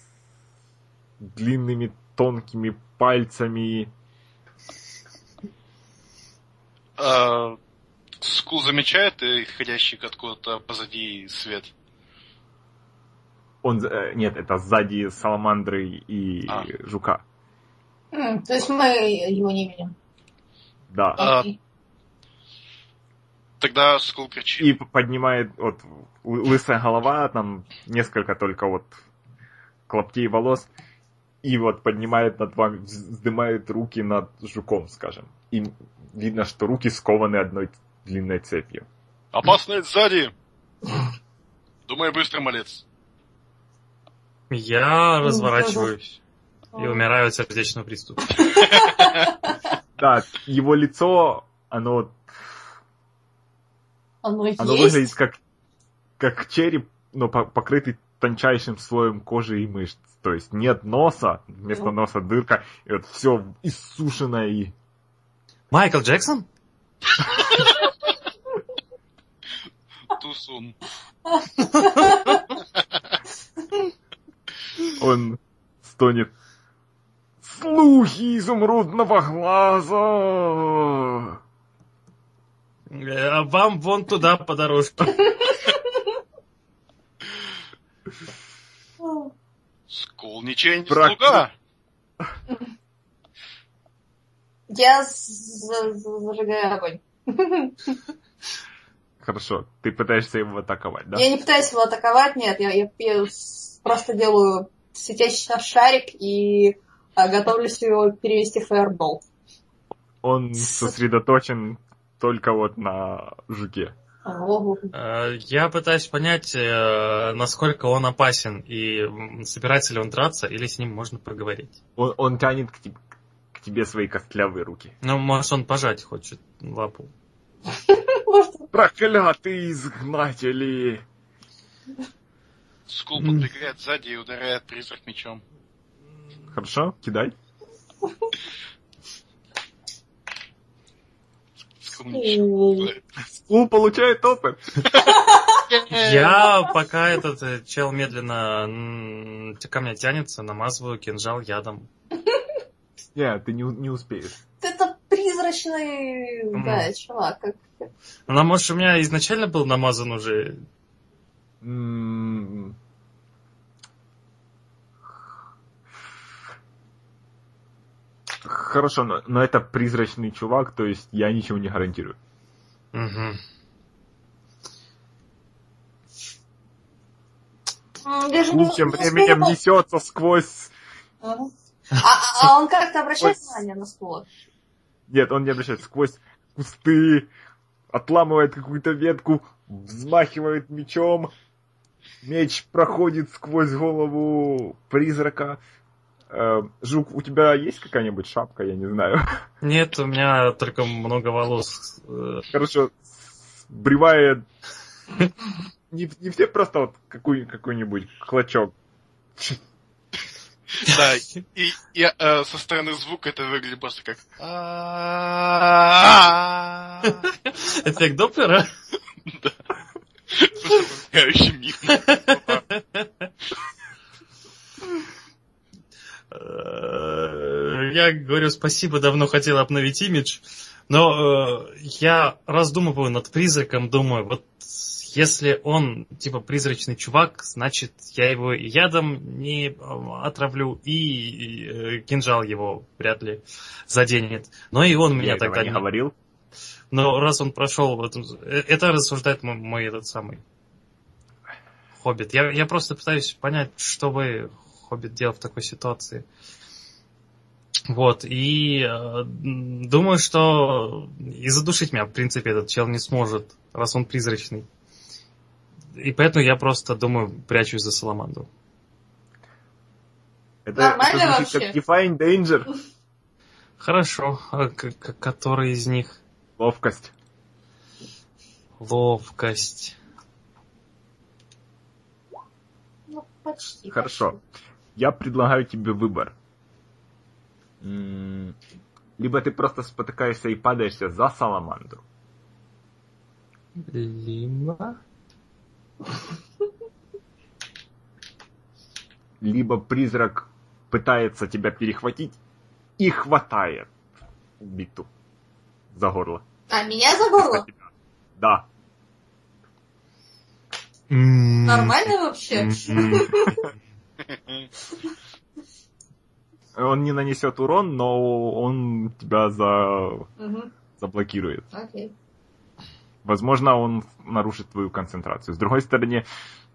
[SPEAKER 1] длинными тонкими пальцами.
[SPEAKER 4] А, скул замечает исходящий откуда-то позади свет.
[SPEAKER 1] Он, э, нет, это сзади саламандры и
[SPEAKER 4] А.
[SPEAKER 1] жука.
[SPEAKER 3] То есть мы его не видим.
[SPEAKER 1] Да.
[SPEAKER 4] А. Тогда скул кричит.
[SPEAKER 1] И поднимает вот лысая голова, там несколько только вот клоптей волос, и вот поднимает над вами, вз- вздымает руки над жуком, скажем. И видно, что руки скованы одной длинной цепью.
[SPEAKER 4] Опасность сзади! Думай быстро, малец.
[SPEAKER 2] Я разворачиваюсь и умираю от сердечного приступа. [LAUGHS]
[SPEAKER 1] Да, его лицо, оно,
[SPEAKER 3] Оно,
[SPEAKER 1] оно
[SPEAKER 3] есть.
[SPEAKER 1] выглядит как, как череп, но по- покрытый тончайшим слоем кожи и мышц. То есть нет носа, вместо
[SPEAKER 3] Ну.
[SPEAKER 1] носа дырка, и вот все иссушенное и
[SPEAKER 2] Майкл Джексон?
[SPEAKER 4] Тусун.
[SPEAKER 1] Он стонет. Слухи изумрудного глаза!
[SPEAKER 2] А вам вон туда по дорожке.
[SPEAKER 4] Скул ничего не
[SPEAKER 1] Брак.
[SPEAKER 4] слуга.
[SPEAKER 3] Я зажигаю огонь.
[SPEAKER 1] Хорошо, ты пытаешься его атаковать, да?
[SPEAKER 3] Я не пытаюсь его атаковать, нет, я, я- я просто делаю светящийся шарик и а, готовлюсь его перевести в фаербол.
[SPEAKER 1] Он сосредоточен только вот на жуке.
[SPEAKER 2] Э, Я пытаюсь понять, э, насколько он опасен и собирается ли он драться, или с ним можно поговорить.
[SPEAKER 1] Он, он тянет к, тебе- к тебе свои костлявые руки.
[SPEAKER 2] Ну, может, он пожать хочет лапу.
[SPEAKER 1] Проклятые изгнатели!
[SPEAKER 4] Скул подбегает сзади и ударяет призрак мечом.
[SPEAKER 1] Хорошо, кидай.
[SPEAKER 4] Скул
[SPEAKER 1] получает опыт.
[SPEAKER 2] Я, [LAUGHS] пока этот э, чел медленно ко мне тянется, намазываю кинжал ядом.
[SPEAKER 1] Не, ты не, не успеешь.
[SPEAKER 3] это призрачный, да, чувак. как-
[SPEAKER 2] Ну, может, у меня изначально был намазан уже...
[SPEAKER 1] Хорошо, но, но это призрачный чувак, то есть я ничего не гарантирую.
[SPEAKER 3] Не-
[SPEAKER 1] Скул тем
[SPEAKER 3] не
[SPEAKER 1] временем несется сквозь...
[SPEAKER 3] Мгм. А, а он как-то обращает внимание на Скула?
[SPEAKER 1] Нет, он не обращает сквозь кусты, отламывает какую-то ветку, взмахивает мечом, меч проходит сквозь голову призрака. Э, Жук, у тебя есть какая-нибудь шапка, я не знаю? [LAUGHS]
[SPEAKER 2] Нет, у меня только много волос. Э,
[SPEAKER 1] Хорошо, сбривает... Не, не все просто вот какой, какой-нибудь клочок.
[SPEAKER 4] Да, и, и, э, со стороны звука это выглядит просто как... [LAUGHS]
[SPEAKER 2] Эффект Доплера?
[SPEAKER 4] Да. Мигом.
[SPEAKER 2] Э, [LAUGHS] Я говорю спасибо, давно хотел обновить имидж, но э, я раздумываю над призраком, думаю, вот если он типа призрачный чувак, значит я его ядом не э, отравлю и э, кинжал его вряд ли заденет. Но и он меня
[SPEAKER 1] Я этого
[SPEAKER 2] тогда
[SPEAKER 1] не говорил.
[SPEAKER 2] Но раз он прошел э, Это рассуждает мой, мой этот самый Хоббит. Я, я просто пытаюсь понять, что бы Хоббит делал в такой ситуации. Вот, и э, думаю, что и задушить меня, в принципе, этот чел не сможет, раз он призрачный. И поэтому я просто, думаю, прячусь за Саламандру.
[SPEAKER 1] Это,
[SPEAKER 3] Нормально
[SPEAKER 1] это звучит
[SPEAKER 3] вообще?
[SPEAKER 1] как Define Danger.
[SPEAKER 2] Хорошо, а который из них?
[SPEAKER 1] Ловкость.
[SPEAKER 2] Ловкость.
[SPEAKER 3] Ну, почти.
[SPEAKER 1] Хорошо. Я предлагаю тебе выбор. Либо ты просто спотыкаешься и падаешься за саламандру.
[SPEAKER 2] Либо...
[SPEAKER 1] Либо призрак пытается тебя перехватить и хватает биту за горло.
[SPEAKER 3] А меня за горло?
[SPEAKER 1] Да.
[SPEAKER 3] Нормально вообще? [LAUGHS]
[SPEAKER 1] Он не нанесет урон, но он тебя за...
[SPEAKER 3] Мгм,
[SPEAKER 1] заблокирует.
[SPEAKER 3] Окей.
[SPEAKER 1] Возможно, он нарушит твою концентрацию. С другой стороны,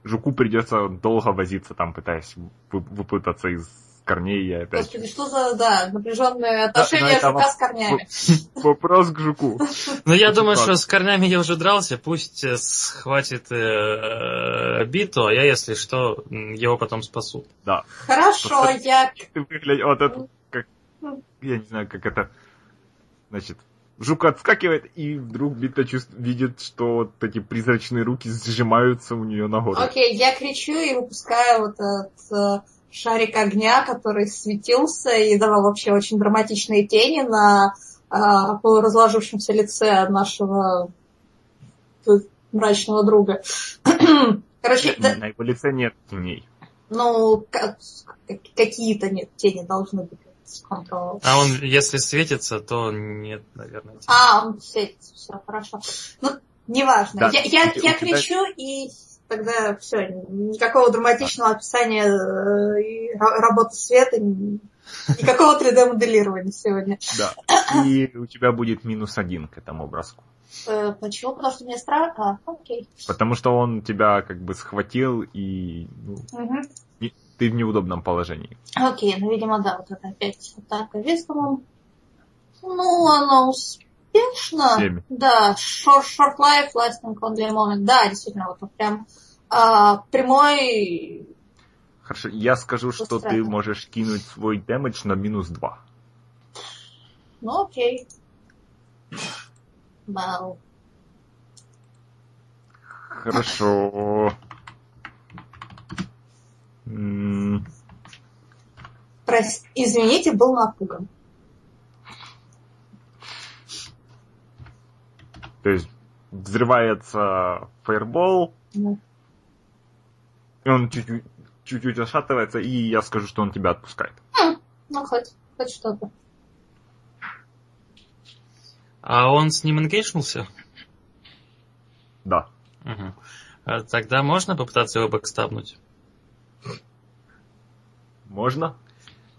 [SPEAKER 1] жуку придется долго возиться там, пытаясь вы- выпутаться из корней и опять.
[SPEAKER 3] Господи, что за, да, напряженное отношение
[SPEAKER 1] это
[SPEAKER 3] жука с корнями. [LAUGHS]
[SPEAKER 1] Вопрос к жуку.
[SPEAKER 2] Ну, я думаю, что с корнями я уже дрался, пусть э, схватит э, биту, а я, если что, его потом спасу.
[SPEAKER 1] Да.
[SPEAKER 3] Хорошо, я...
[SPEAKER 1] Вот это как... Я не знаю, как это... Значит, жук отскакивает, и вдруг Бита чувств... видит, что вот эти призрачные руки сжимаются у нее на горле.
[SPEAKER 3] Окей, я кричу и выпускаю вот этот э, шарик огня, который светился и давал вообще очень драматичные тени на э, полуразложившемся лице нашего тут мрачного друга. [CLEARS THROAT] Короче, да,
[SPEAKER 1] На его лице нет теней.
[SPEAKER 3] ну, ка- какие-то нет, тени должны быть. контрол.
[SPEAKER 2] А он, если светится, то нет, наверное. тени.
[SPEAKER 3] А, он светится, все, хорошо. Ну, неважно.
[SPEAKER 1] Да,
[SPEAKER 3] я, я, я кричу, и тогда все, никакого драматичного описания э, и ра- работы света, ни- никакого 3D-моделирования сегодня.
[SPEAKER 1] Да. И у тебя будет минус один к этому броску.
[SPEAKER 3] Э, Почему? Потому что мне страшно. А, окей.
[SPEAKER 1] Потому что он тебя как бы схватил, и ну, не- ты в неудобном положении.
[SPEAKER 3] Окей, ну, видимо, да, вот это опять атака весом. Ну, она
[SPEAKER 1] Семь.
[SPEAKER 3] Да, short, short life, lasting only a moment. Да, действительно, вот, вот прям а, прямой
[SPEAKER 1] Хорошо, я скажу, что ты можешь кинуть свой дэмэдж на минус 2.
[SPEAKER 3] Ну, окей. Вау.
[SPEAKER 1] Хорошо. М,
[SPEAKER 3] Прос- Извините, был напуган.
[SPEAKER 1] То есть взрывается фаербол,
[SPEAKER 3] Ну,
[SPEAKER 1] и он чуть-чуть чуть-чуть отшатывается, и я скажу, что он тебя отпускает.
[SPEAKER 3] Ну, хоть, хоть что-то.
[SPEAKER 2] А он с ним энгейджнулся?
[SPEAKER 1] Да.
[SPEAKER 2] Мгм. А Тогда можно попытаться его бэкстабнуть?
[SPEAKER 1] Можно?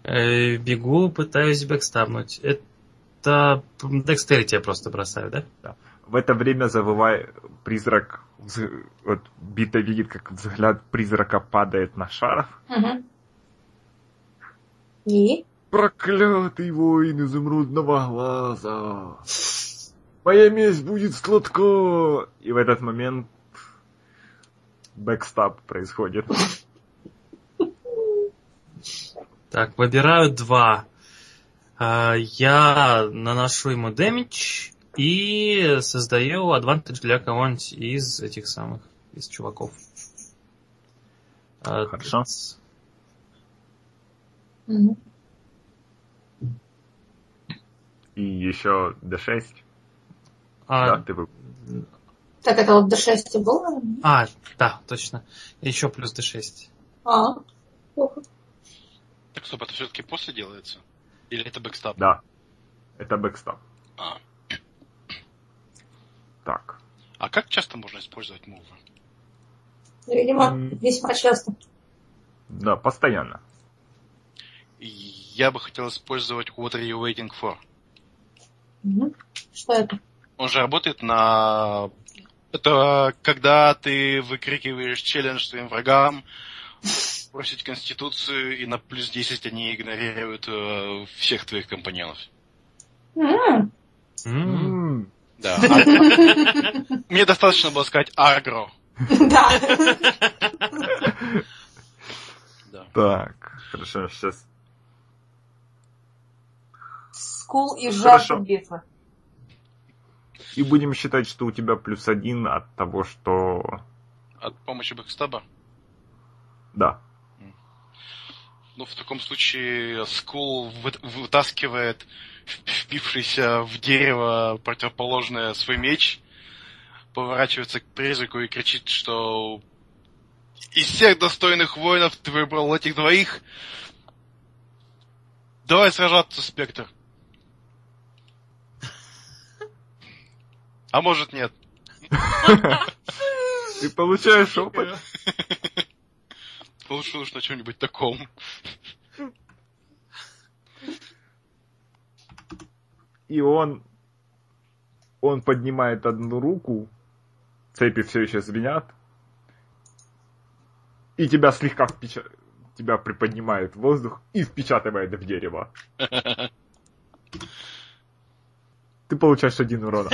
[SPEAKER 2] Э, Бегу, пытаюсь бэкстабнуть. Это декстерити я просто бросаю, да?
[SPEAKER 1] В это время завывая призрак, вот Бита видит, как взгляд призрака падает на шаров.
[SPEAKER 3] Мгм. И?
[SPEAKER 1] Проклятый воин изумрудного глаза. Моя месть будет сладка! И в этот момент backstab происходит.
[SPEAKER 2] Так, выбираю два. А, Я наношу ему damage и создаю advantage для кого-нибудь из этих самых, из чуваков. А,
[SPEAKER 1] Хорошо.
[SPEAKER 3] Мгм.
[SPEAKER 1] И еще D6.
[SPEAKER 2] а,
[SPEAKER 1] Да, ты вы-
[SPEAKER 3] Так это вот D6 было?
[SPEAKER 2] а, да, точно. Еще плюс d6.
[SPEAKER 3] А, плохо.
[SPEAKER 4] Так стоп, это все-таки после делается? Или это backstab?
[SPEAKER 1] Да. Это backstab.
[SPEAKER 4] А.
[SPEAKER 1] Так.
[SPEAKER 4] А как часто можно использовать мувы?
[SPEAKER 3] Видимо,
[SPEAKER 1] М.
[SPEAKER 3] весьма часто.
[SPEAKER 1] Да, постоянно.
[SPEAKER 4] Я бы хотел использовать What are you waiting for?
[SPEAKER 3] Мгм. Что это?
[SPEAKER 4] Он же работает на... Это когда ты выкрикиваешь челлендж своим врагам, бросить конституцию, и на плюс 10 они игнорируют э, всех твоих компаньонов.
[SPEAKER 3] М,
[SPEAKER 2] М,
[SPEAKER 4] Да. [LAUGHS] Мне достаточно было сказать агро.
[SPEAKER 3] Да.
[SPEAKER 1] Так, хорошо, сейчас.
[SPEAKER 3] Скул и жажда битвы.
[SPEAKER 1] И будем считать, что у тебя плюс один от того, что...
[SPEAKER 4] От помощи backstab а.
[SPEAKER 1] Да.
[SPEAKER 4] Ну, в таком случае Скул вы- вытаскивает впившийся в дерево противоположное свой меч, поворачивается к призраку и кричит, что из всех достойных воинов ты выбрал этих двоих. Давай сражаться, Спектр. А может нет.
[SPEAKER 1] Ты получаешь опыт.
[SPEAKER 4] Лучше уж на чем-нибудь таком.
[SPEAKER 1] И он... Он поднимает одну руку, цепи все еще звенят, и тебя слегка впеча... тебя приподнимает в воздух и впечатывает в дерево. [LAUGHS] Ты получаешь один урона.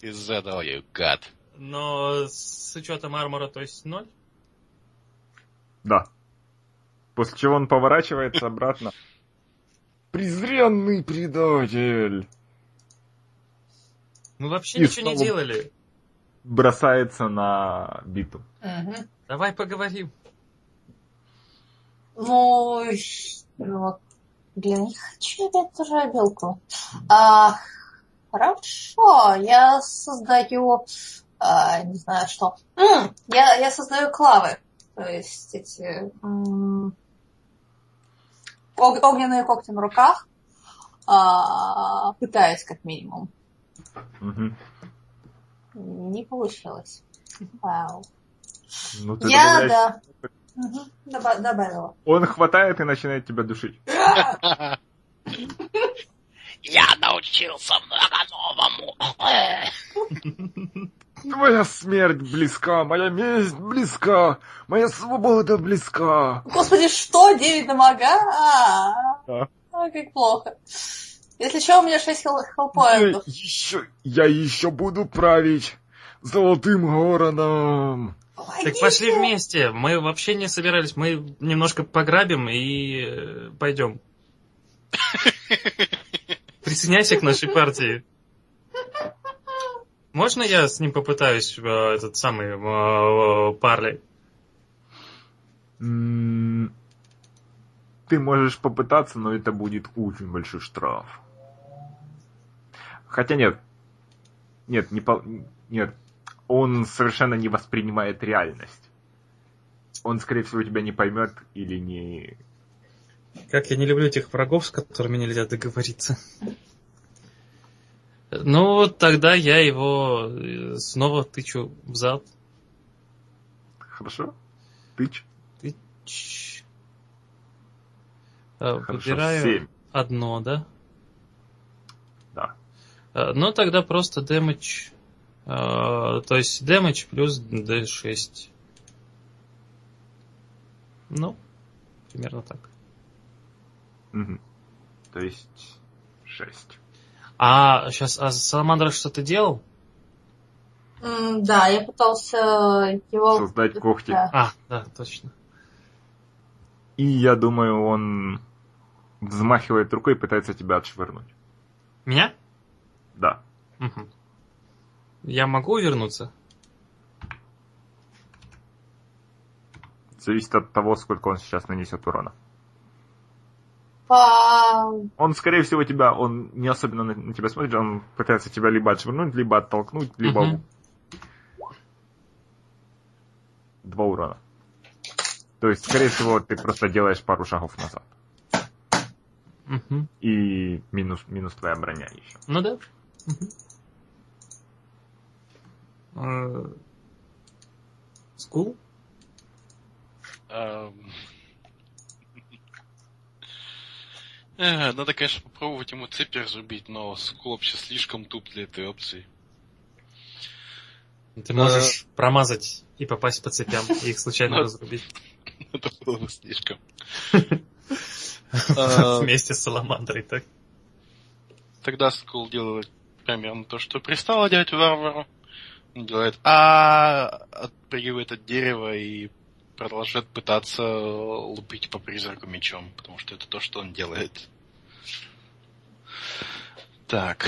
[SPEAKER 4] That all you got?
[SPEAKER 2] Но с учетом армора, то есть ноль?
[SPEAKER 1] Да. После чего он поворачивается обратно. Презренный предатель!
[SPEAKER 2] Мы вообще
[SPEAKER 1] И
[SPEAKER 2] ничего не делали.
[SPEAKER 1] Бросается на биту.
[SPEAKER 3] Мгм.
[SPEAKER 2] Давай поговорим.
[SPEAKER 3] Ну, блин, не хочу я тоже обилку. А, хорошо, я создаю, а, не знаю что. М, я, я создаю клавы. То есть эти м, огненные когти на руках. А, пытаюсь как минимум.
[SPEAKER 1] Мгм.
[SPEAKER 3] Не получилось. Вау.
[SPEAKER 1] Ну, ты
[SPEAKER 3] Я,
[SPEAKER 1] добавляешь-
[SPEAKER 3] да. Мгм, доба- добавила.
[SPEAKER 1] Он хватает и начинает тебя душить. [LAUGHS]
[SPEAKER 4] Я научился много новому. [LAUGHS]
[SPEAKER 1] Твоя смерть близка, моя месть близка, моя свобода близка.
[SPEAKER 3] Господи, что? 9 дамага? А,
[SPEAKER 1] Да.
[SPEAKER 3] а, как плохо. Если что, у меня 6 хел- хелпоинтов.
[SPEAKER 1] еще, я еще буду править золотым гороном.
[SPEAKER 2] Так пошли вместе. Мы вообще не собирались. Мы немножко пограбим и э, пойдем. [LAUGHS] Присоединяйся к нашей партии. Можно я с ним попытаюсь э, этот самый э, парли?
[SPEAKER 1] М, Ты можешь попытаться, но это будет очень большой штраф. Хотя нет. Нет, не по... Нет. Он совершенно не воспринимает реальность. Он, скорее всего, тебя не поймет или не...
[SPEAKER 2] Как я не люблю этих врагов, с которыми нельзя договориться. Ну, вот тогда я его э, снова тычу в зад.
[SPEAKER 1] Хорошо? Тыч.
[SPEAKER 2] Тыч. Э,
[SPEAKER 1] Хорошо,
[SPEAKER 2] Выбираю одно, да?
[SPEAKER 1] Да.
[SPEAKER 2] Э, Ну, тогда просто дэмэдж. То есть дэмэдж плюс d6. Ну, примерно так.
[SPEAKER 1] Мгм. То есть шесть.
[SPEAKER 2] А сейчас, а Саламандра что-то делал?
[SPEAKER 3] М, Да, я пытался его...
[SPEAKER 1] Создать когти.
[SPEAKER 3] Да.
[SPEAKER 2] А, да, точно.
[SPEAKER 1] И я думаю, он взмахивает рукой и пытается тебя отшвырнуть.
[SPEAKER 2] Меня?
[SPEAKER 1] Да.
[SPEAKER 2] Мгм. Я могу вернуться?
[SPEAKER 1] Зависит от того, сколько он сейчас нанесет урона. Он, скорее всего, тебя, он не особенно на, на тебя смотрит, он пытается тебя либо отшвырнуть, либо оттолкнуть, либо
[SPEAKER 2] Мгм.
[SPEAKER 1] два урона. То есть, скорее всего, ты просто делаешь пару шагов назад.
[SPEAKER 2] Мгм.
[SPEAKER 1] И минус, минус твоя броня еще.
[SPEAKER 2] Ну да. Э, Скул?
[SPEAKER 4] Эм. Э, Надо, конечно, попробовать ему цепи разрубить, но скул вообще слишком туп для этой опции.
[SPEAKER 2] Ты можешь промазать и попасть по цепям, [LAUGHS] и их случайно разрубить. [LAUGHS]
[SPEAKER 4] Это было бы слишком. Э, [LAUGHS]
[SPEAKER 2] Вместе с Саламандрой, так?
[SPEAKER 4] Тогда скул делает примерно то, что пристало делать варвару. Он делает а отпрыгивает от дерева и продолжает пытаться лупить по призраку мечом, потому что это то, что он делает. Так.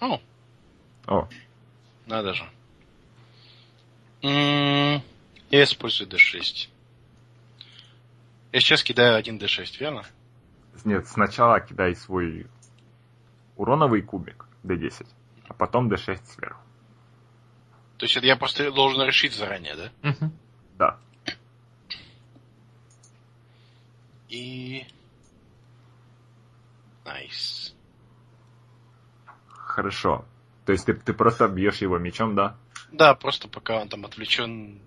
[SPEAKER 4] О,
[SPEAKER 1] О,
[SPEAKER 4] надо же. М, Я использую D6. Я сейчас кидаю один D6, верно?
[SPEAKER 1] нет, сначала кидай свой уроновый кубик D10, а потом D6 сверху.
[SPEAKER 4] То есть это я просто должен решить заранее, да?
[SPEAKER 2] Мгм.
[SPEAKER 1] Да.
[SPEAKER 4] И... Nice.
[SPEAKER 1] Хорошо. То есть ты, ты просто бьешь его мечом, да?
[SPEAKER 4] Да, просто пока он там отвлечен.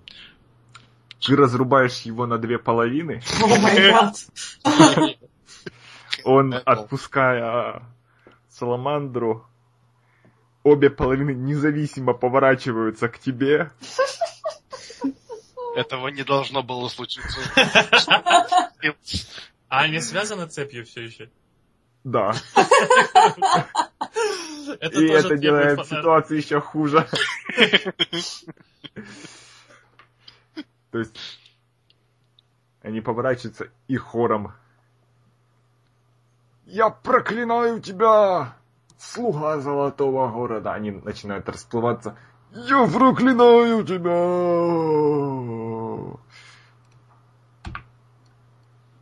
[SPEAKER 1] Ты разрубаешь его на две половины, [LAUGHS] он,
[SPEAKER 4] Это-
[SPEAKER 1] отпуская Саламандру, обе половины независимо поворачиваются к тебе.
[SPEAKER 4] Этого не должно было случиться.
[SPEAKER 2] А они связаны цепью все еще?
[SPEAKER 1] Да.
[SPEAKER 2] Это
[SPEAKER 1] И это
[SPEAKER 2] требует
[SPEAKER 1] делает ситуацию еще хуже. То есть они поворачиваются и хором. Я проклинаю тебя, слуга золотого города. Они начинают расплываться. Я проклинаю тебя.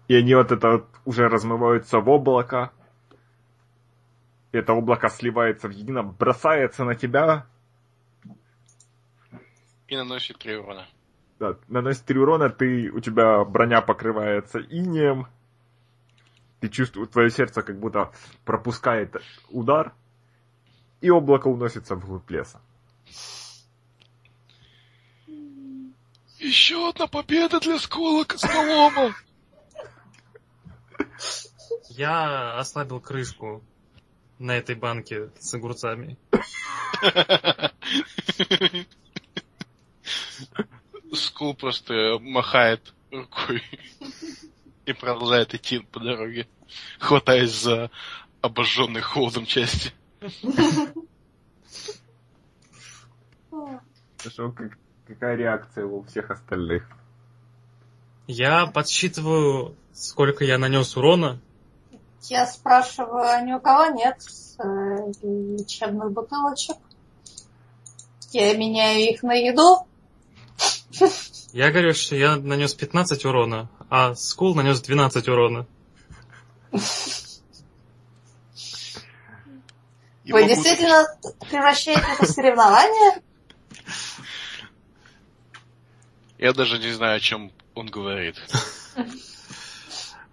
[SPEAKER 1] И они вот это вот уже размываются в облако. И это облако сливается в едино, бросается на тебя,
[SPEAKER 4] И наносит три урона.
[SPEAKER 1] да, наносит три урона, ты, у тебя броня покрывается инеем, ты чувствуешь, твое сердце как будто пропускает удар, и облако уносится вглубь леса.
[SPEAKER 4] Еще одна победа для Скула Костолома!
[SPEAKER 2] Я ослабил крышку на этой банке с огурцами.
[SPEAKER 4] Скул просто махает рукой и продолжает идти по дороге, хватаясь за обожженный холодом части.
[SPEAKER 1] Хорошо, как- какая реакция у всех остальных?
[SPEAKER 2] Я подсчитываю, сколько я нанес урона.
[SPEAKER 3] Я спрашиваю, а ни у кого нет э, лечебных бутылочек? Я меняю их на еду.
[SPEAKER 2] Я говорю, что я нанес 15 урона, а Скул нанес 12 урона.
[SPEAKER 3] Вы действительно превращаете это в соревнование?
[SPEAKER 4] Я даже не знаю, о чем он говорит.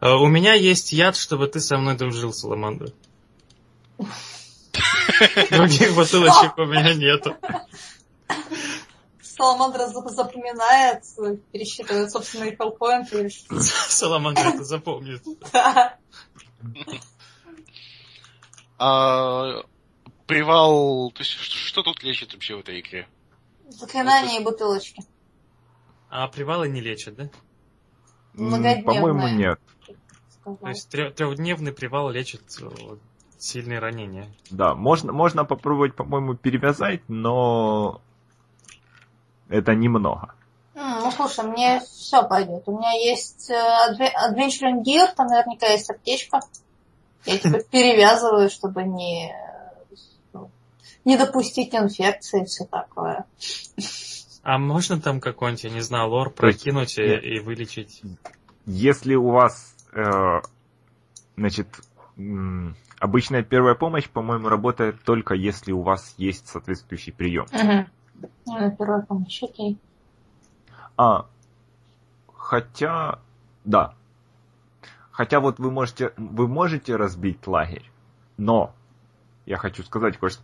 [SPEAKER 2] А, У меня есть яд, чтобы ты со мной дружил, Саламандра. [LAUGHS] Других бутылочек у меня нету.
[SPEAKER 3] Саламандра зап- запоминает, пересчитывает собственные хеллпоинты. и- [LAUGHS]
[SPEAKER 2] Саламандра это запомнит.
[SPEAKER 3] Да.
[SPEAKER 4] А привал... То есть, что, тут лечит вообще в этой игре?
[SPEAKER 3] Заклинания и бутылочки.
[SPEAKER 2] А привалы не лечат, да?
[SPEAKER 1] По-моему, нет.
[SPEAKER 2] То есть трехдневный привал лечит э, сильные ранения.
[SPEAKER 1] Да, можно, можно попробовать, по-моему, перевязать, но это немного.
[SPEAKER 3] Ну, слушай, мне все пойдет. У меня есть э, Adventuring Gear, там наверняка есть аптечка. Я тебя [LAUGHS] перевязываю, чтобы не, ну, не допустить инфекции и все такое.
[SPEAKER 2] А можно там какой-нибудь, я не знаю, лор прокинуть и, и вылечить?
[SPEAKER 1] Если у вас, э, значит, обычная первая помощь, по-моему, работает только если у вас есть соответствующий прием.
[SPEAKER 3] Ну, Первая помощь, окей.
[SPEAKER 1] А, хотя, да. Хотя вот вы можете, вы можете разбить лагерь, но я хочу сказать кое-что.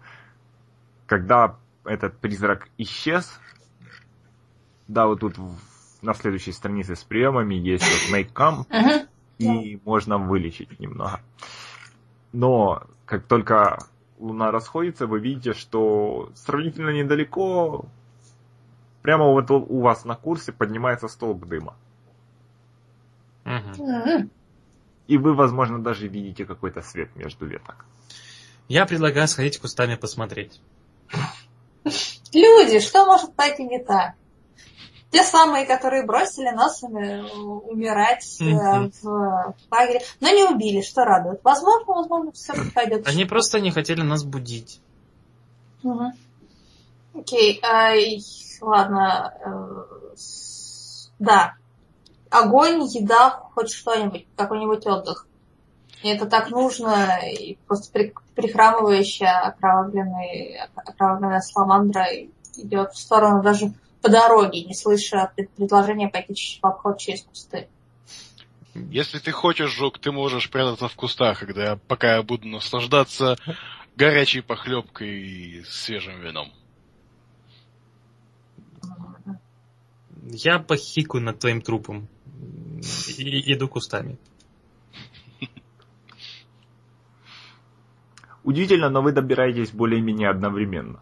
[SPEAKER 1] Когда этот призрак исчез, да, вот тут в- на следующей странице с приемами есть вот make come, [LAUGHS] и можно вылечить немного. Но как только Луна расходится, вы видите, что сравнительно недалеко, прямо вот у вас на курсе поднимается столб дыма.
[SPEAKER 3] М.
[SPEAKER 1] И вы, возможно, даже видите какой-то свет между веток.
[SPEAKER 2] Я предлагаю сходить кустами посмотреть.
[SPEAKER 3] Люди, что может пойти не так? Те самые, которые бросили нас э, умирать
[SPEAKER 2] Мгм.
[SPEAKER 3] в лагере, но не убили, что радует. Возможно, возможно, все пойдет.
[SPEAKER 2] Они просто не хотели нас будить.
[SPEAKER 3] Мгм. Окей, ай, ладно. э, Да. Огонь, еда, хоть что-нибудь, какой-нибудь отдых. И это так нужно, и просто при- прихрамывающая окровавленная, окровавленная саламандра идет в сторону даже по дороге, не слыша пред- предложения пойти в обход через кусты.
[SPEAKER 4] Если ты хочешь, Жук, ты можешь прятаться в кустах, когда я, пока я буду наслаждаться горячей похлебкой и свежим вином.
[SPEAKER 2] Я похикаю над твоим трупом. И иду кустами.
[SPEAKER 1] Удивительно, но вы добираетесь более-менее одновременно.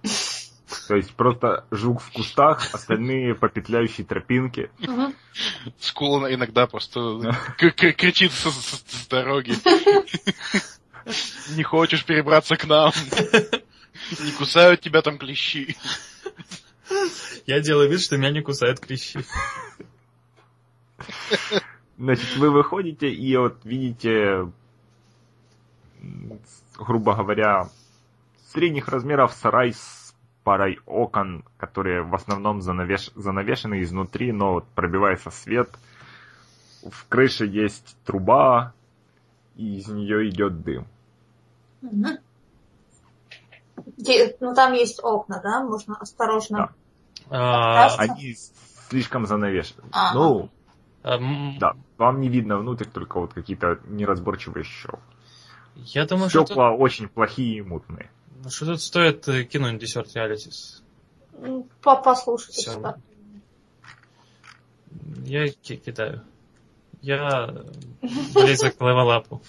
[SPEAKER 1] То есть просто жук в кустах, остальные по петляющей тропинке.
[SPEAKER 4] Скула иногда просто кричит с, дороги. Не хочешь перебраться к нам? Не кусают тебя там клещи.
[SPEAKER 2] Я делаю вид, что меня не кусают клещи.
[SPEAKER 1] Значит, вы выходите и вот видите, грубо говоря, средних размеров сарай с парой окон, которые в основном занавеш... занавешены изнутри, но вот пробивается свет. В крыше есть труба, и из нее идет дым.
[SPEAKER 3] Те- Ну, там есть окна, да? Можно осторожно.
[SPEAKER 2] А,
[SPEAKER 3] Раз.
[SPEAKER 1] Они слишком занавешены.
[SPEAKER 3] Ага.
[SPEAKER 1] Ну,
[SPEAKER 2] а, м,
[SPEAKER 1] да, вам не видно внутрь, только вот какие-то неразборчивые щелки.
[SPEAKER 2] Я думаю, что тут,
[SPEAKER 1] Стекла очень плохие и мутные.
[SPEAKER 2] Что тут стоит э, кинуть Discern Realities.
[SPEAKER 3] М, по- Послушайте
[SPEAKER 2] Всё.
[SPEAKER 3] сюда.
[SPEAKER 2] Я ки- кидаю. Я э, близок к level up у.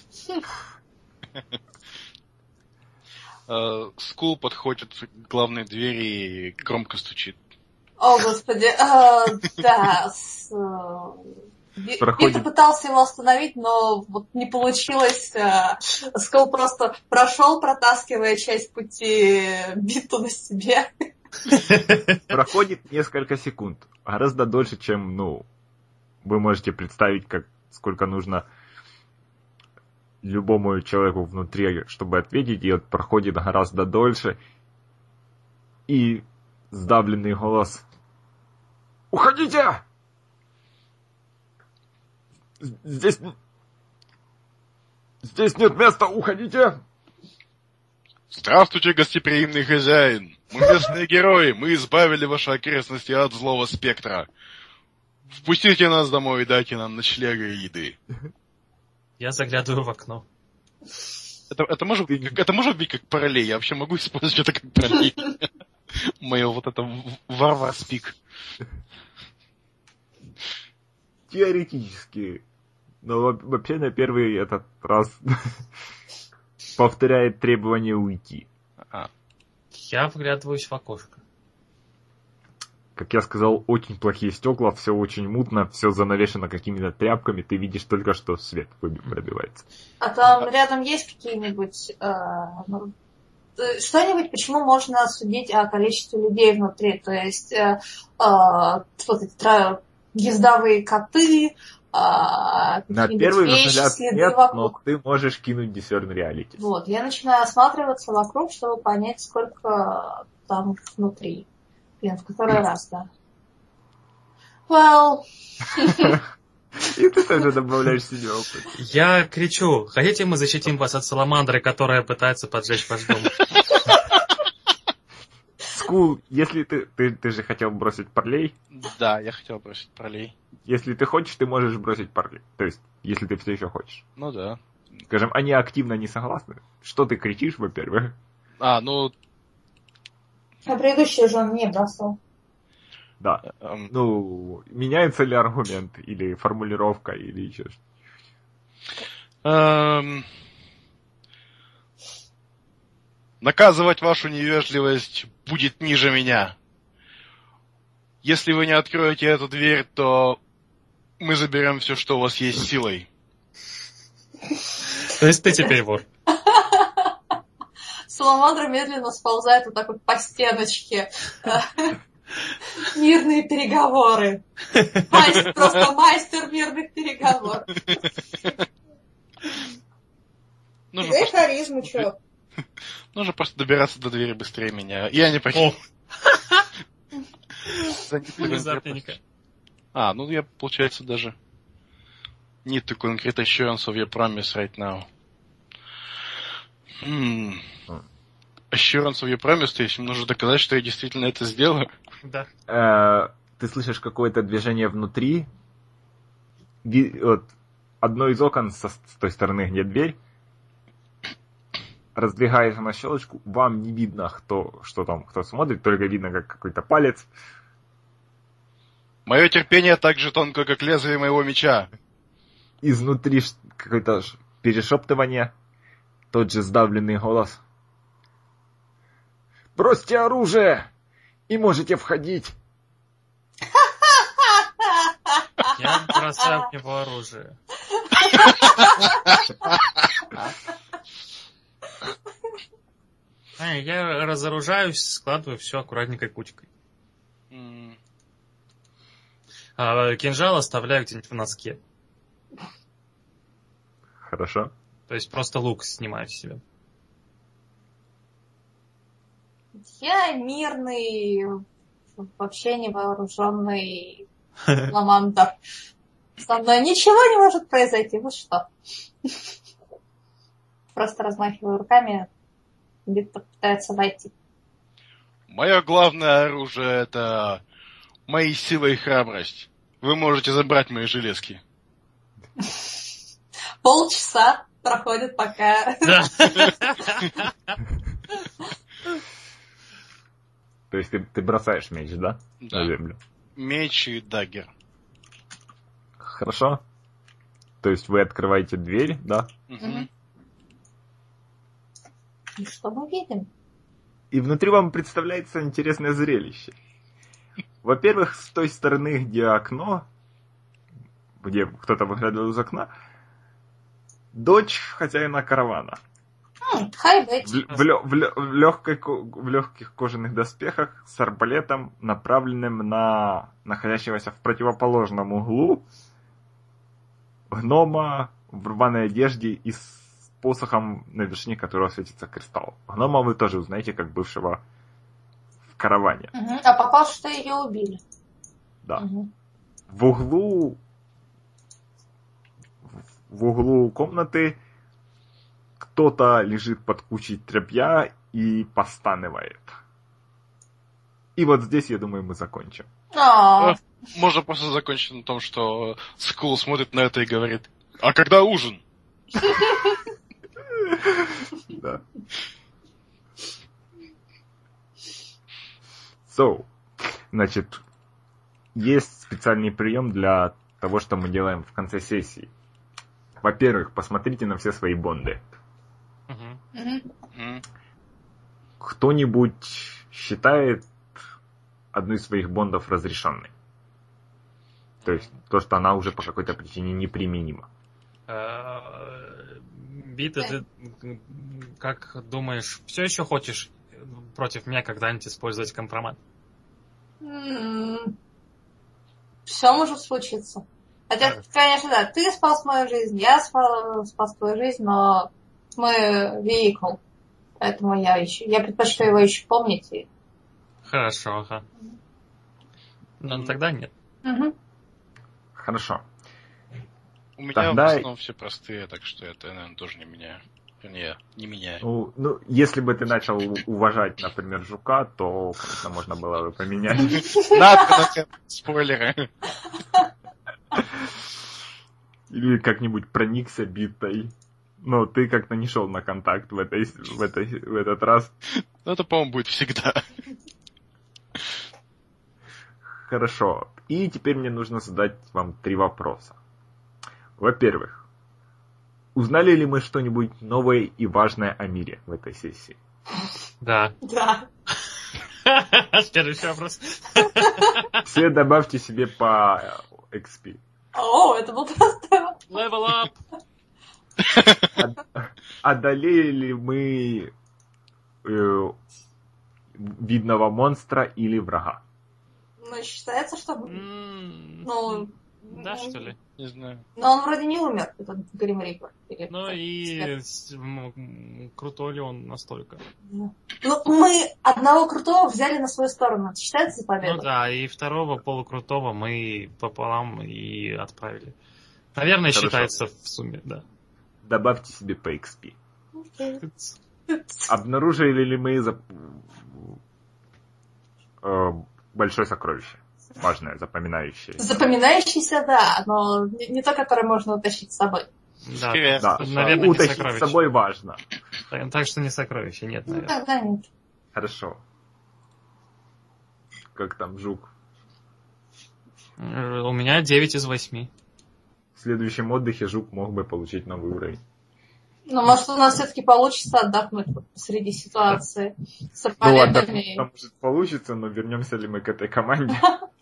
[SPEAKER 4] Э, Скул подходит к главной двери и громко стучит.
[SPEAKER 3] О, господи, а, да, э,
[SPEAKER 1] Проходит.
[SPEAKER 3] Питер пытался его остановить, но вот не получилось. а, Скул просто прошел, протаскивая часть пути Биту на себе.
[SPEAKER 1] Проходит несколько секунд. Гораздо дольше, чем, ну, вы можете представить, как сколько нужно любому человеку внутри, чтобы ответить, и вот проходит гораздо дольше. И сдавленный голос. Уходите! Здесь... Здесь нет места, уходите!
[SPEAKER 4] Здравствуйте, гостеприимный хозяин! Мы [LAUGHS] местные герои, мы избавили ваши окрестности от злого спектра. Впустите нас домой и дайте нам ночлега и еды.
[SPEAKER 2] Я заглядываю в окно.
[SPEAKER 4] Это, это, может, как- это может быть как параллель? Я вообще могу использовать это как параллель? [LAUGHS] Мое вот это варвар спик.
[SPEAKER 1] Теоретически. Но во- вообще на первый этот раз [LAUGHS] повторяет требование уйти.
[SPEAKER 4] А,
[SPEAKER 2] Я вглядываюсь в окошко.
[SPEAKER 1] Как я сказал, очень плохие стекла, все очень мутно, все занавешено какими-то тряпками, ты видишь только, что свет пробивается.
[SPEAKER 3] А там рядом есть какие-нибудь... э, ну, э, что-нибудь, почему можно судить о количестве людей внутри? То есть э, э, вот эти ездовые коты, э,
[SPEAKER 1] На первый
[SPEAKER 3] вещи,
[SPEAKER 1] взгляд
[SPEAKER 3] следы
[SPEAKER 1] нет, но
[SPEAKER 3] вокруг.
[SPEAKER 1] ты можешь кинуть Discern Reality.
[SPEAKER 3] Вот, я начинаю осматриваться вокруг, чтобы понять, сколько там внутри. Блин, в который раз, да. Well, [LAUGHS]
[SPEAKER 1] И ты тоже добавляешь себе опыт.
[SPEAKER 2] Я кричу, хотите мы защитим вас от саламандры, которая пытается поджечь ваш дом?
[SPEAKER 1] Скул, если ты, ты, ты же хотел бросить parley,
[SPEAKER 4] Да, я хотел бросить parley.
[SPEAKER 1] если ты хочешь, ты можешь бросить parley. То есть, если ты все еще хочешь.
[SPEAKER 4] Ну да.
[SPEAKER 1] Скажем, они активно не согласны. Что ты кричишь, во-первых?
[SPEAKER 4] А, ну,
[SPEAKER 3] а предыдущий же он не бросал.
[SPEAKER 1] Да.
[SPEAKER 4] эм,
[SPEAKER 1] Ну, меняется ли аргумент, или формулировка, или еще что
[SPEAKER 4] эм, наказывать вашу невежливость будет ниже меня. Если вы не откроете эту дверь, то мы заберем все, что у вас есть силой.
[SPEAKER 2] То есть ты теперь вор.
[SPEAKER 3] Саламандра медленно сползает вот так вот по стеночке. Мирные переговоры. Мастер, просто мастер мирных переговоров. Дай
[SPEAKER 4] просто,
[SPEAKER 3] харизму, чё? [LAUGHS]
[SPEAKER 4] нужно просто добираться до двери быстрее меня. Я не прохил.
[SPEAKER 2] внезапненько.
[SPEAKER 4] А, ну я, получается, даже need to concrete assurance of your promise right now. Hmm. Assurance of your promise, то есть нужно доказать, что я действительно это сделаю.
[SPEAKER 2] Да.
[SPEAKER 1] Э, ты слышишь какое-то движение внутри. Ви- вот, одно из окон со- с той стороны, где дверь, раздвигаешь на щелочку, вам не видно, кто, что там, кто смотрит, только видно, как какой-то палец.
[SPEAKER 4] Мое терпение так же тонко, как лезвие моего меча.
[SPEAKER 1] Изнутри какое-то перешептывание, тот же сдавленный голос. «Бросьте оружие! И можете входить!»
[SPEAKER 2] Я бросаю в него оружие. [LAUGHS] А, [LAUGHS] я разоружаюсь, складываю все аккуратненькой кучкой. А кинжал оставляю где-нибудь в носке.
[SPEAKER 1] Хорошо.
[SPEAKER 2] То есть просто лук снимаю с себя.
[SPEAKER 3] Я мирный, вообще невооруженный [LAUGHS] ламандр. Со мной ничего не может произойти. Вот что. Просто размахиваю руками, где-то пытается войти.
[SPEAKER 4] Мое главное оружие это мои сила и храбрость. Вы можете забрать мои железки. [LAUGHS]
[SPEAKER 3] Полчаса проходит, пока...
[SPEAKER 2] Да. [LAUGHS]
[SPEAKER 1] То есть ты, ты бросаешь меч, да?
[SPEAKER 4] Да.
[SPEAKER 1] На землю.
[SPEAKER 4] Меч и даггер.
[SPEAKER 1] Хорошо. То есть вы открываете дверь, да?
[SPEAKER 4] Мгм.
[SPEAKER 3] И что мы видим?
[SPEAKER 1] И внутри вам представляется интересное зрелище. Во-первых, с той стороны, где окно, где кто-то выглядывал из окна, дочь хозяина каравана.
[SPEAKER 3] Хай,
[SPEAKER 1] В, в в в лёгкой ко- в легких кожаных доспехах с арбалетом, направленным на находящегося в противоположном углу гнома в рваной одежде и с посохом на вершине которого светится кристалл. Гнома вы тоже узнаете как бывшего в караване.
[SPEAKER 3] Мгм. А попал, что ее убили.
[SPEAKER 1] Да.
[SPEAKER 3] Мгм.
[SPEAKER 1] В углу в углу комнаты кто-то лежит под кучей тряпья и постанывает. И вот здесь, я думаю, мы закончим.
[SPEAKER 3] А,
[SPEAKER 4] Можно просто закончить на том, что Скул смотрит на это и говорит, а когда ужин? [LAUGHS] [LAUGHS]
[SPEAKER 1] Да. So, значит, есть специальный прием для того, что мы делаем в конце сессии. Во-первых, посмотрите на все свои бонды. Кто-нибудь считает одну из своих бондов разрешенной. То есть то, что она уже по какой-то причине неприменима.
[SPEAKER 2] Э, Бита, ты как думаешь, все еще хочешь против меня когда-нибудь использовать компромат?
[SPEAKER 3] Все может случиться. Хотя, конечно, да, ты спас мою жизнь, я спас, спас твою жизнь, но мы веикл. Поэтому я еще, я предпочитаю его еще помнить. И...
[SPEAKER 2] Хорошо, ага. Но тогда нет.
[SPEAKER 3] Угу.
[SPEAKER 1] Хорошо.
[SPEAKER 4] У меня
[SPEAKER 1] Тогда-
[SPEAKER 4] в основном все простые, так что это, наверное, тоже не меняю. Не, не меняю.
[SPEAKER 1] Ну, ну, если бы ты начал уважать, например, жука, то, конечно, можно было бы поменять. [LAUGHS]
[SPEAKER 4] Надо на спойлеры.
[SPEAKER 1] Или как-нибудь проникся битой. Но ты как-то не шел на контакт в, этой, в, этой, в этот раз.
[SPEAKER 4] Ну, это, по-моему, будет всегда.
[SPEAKER 1] Хорошо. И теперь мне нужно задать вам три вопроса. Во-первых, узнали ли мы что-нибудь новое и важное о мире в этой сессии?
[SPEAKER 2] Да.
[SPEAKER 3] Да. [LAUGHS]
[SPEAKER 2] Следующий вопрос.
[SPEAKER 1] Все добавьте себе по XP.
[SPEAKER 3] О, это был просто...
[SPEAKER 2] Level up!
[SPEAKER 1] Одолели ли мы э, видного монстра или врага?
[SPEAKER 3] Ну, считается, что... Ну,
[SPEAKER 2] Да, что ли?
[SPEAKER 4] Не знаю.
[SPEAKER 3] Но он вроде не умер, этот Грим Риппер.
[SPEAKER 2] Ну и крутой ли он настолько?
[SPEAKER 3] Да. Ну, мы одного крутого взяли на свою сторону. Это считается за победу?
[SPEAKER 2] Ну да, и второго полукрутого мы пополам и отправили. Наверное,
[SPEAKER 1] Хорошо.
[SPEAKER 2] считается в сумме, да.
[SPEAKER 1] Добавьте себе по XP. Обнаружили ли мы за- э, большое сокровище? Важное, запоминающее.
[SPEAKER 3] Запоминающийся, да, но не, не то, которое можно утащить с собой.
[SPEAKER 2] Да,
[SPEAKER 1] Да,
[SPEAKER 2] наверное, не
[SPEAKER 1] утащить с
[SPEAKER 2] сокровище.
[SPEAKER 1] собой важно.
[SPEAKER 2] Так, так что не сокровище, нет,
[SPEAKER 3] Ну,
[SPEAKER 2] наверное.
[SPEAKER 3] тогда нет.
[SPEAKER 1] Хорошо. Как там жук?
[SPEAKER 2] Э, У меня 9 из 8.
[SPEAKER 1] В следующем отдыхе жук мог бы получить новый уровень.
[SPEAKER 3] Ну, может, у нас все-таки получится отдохнуть вот посреди ситуации с
[SPEAKER 1] Ну, может получится, но вернемся ли мы к этой команде? [LAUGHS]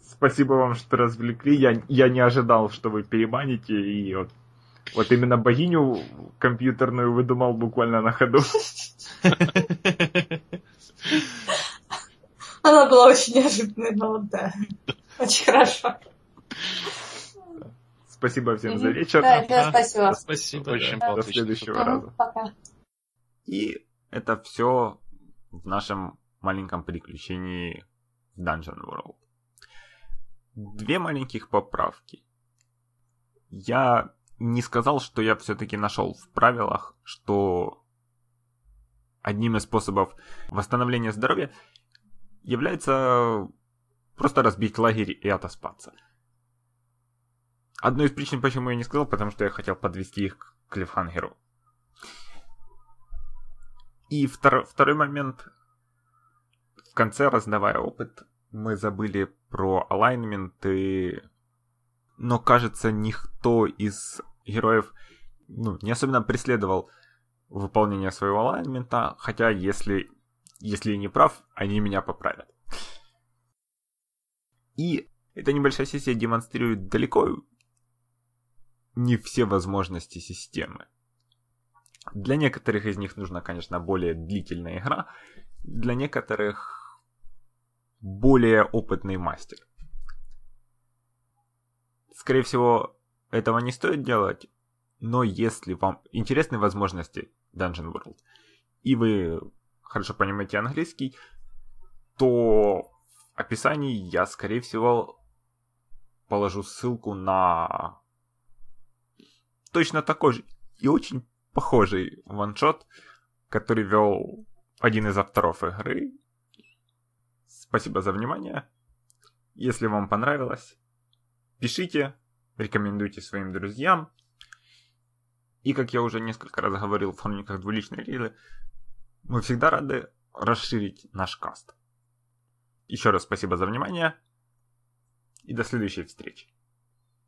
[SPEAKER 1] Спасибо вам, что развлекли. Я, я не ожидал, что вы переманите. И вот, вот именно богиню компьютерную выдумал буквально на ходу.
[SPEAKER 3] Она была очень неожиданной, но вот да. Очень хорошо.
[SPEAKER 1] Спасибо всем за вечер.
[SPEAKER 3] Да, спасибо.
[SPEAKER 2] Спасибо.
[SPEAKER 4] Очень
[SPEAKER 2] да.
[SPEAKER 1] До следующего раза.
[SPEAKER 3] Пока.
[SPEAKER 1] И это все в нашем маленьком приключении в Dungeon World. Две маленьких поправки. Я не сказал, что я все-таки нашел в правилах, что одним из способов восстановления здоровья является просто разбить лагерь и отоспаться. Одной из причин, почему я не сказал, потому что я хотел подвести их к клифхангеру. И втор- второй момент. В конце, раздавая опыт, мы забыли про алайнменты. Но, кажется, никто из героев ну, не особенно преследовал выполнение своего алайнмента. Хотя, если, если я не прав, они меня поправят. И эта небольшая сессия демонстрирует далеко не все возможности системы. Для некоторых из них нужна, конечно, более длительная игра, для некоторых более опытный мастер. Скорее всего, этого не стоит делать, но если вам интересны возможности Dungeon World, и вы хорошо понимаете английский, то в описании я, скорее всего, положу ссылку на точно такой же и очень похожий ваншот, который вел один из авторов игры. Спасибо за внимание. Если вам понравилось, пишите, рекомендуйте своим друзьям. И, как я уже несколько раз говорил в хрониках двуличной лилы, мы всегда рады расширить наш каст. Еще раз спасибо за внимание и до следующей встречи.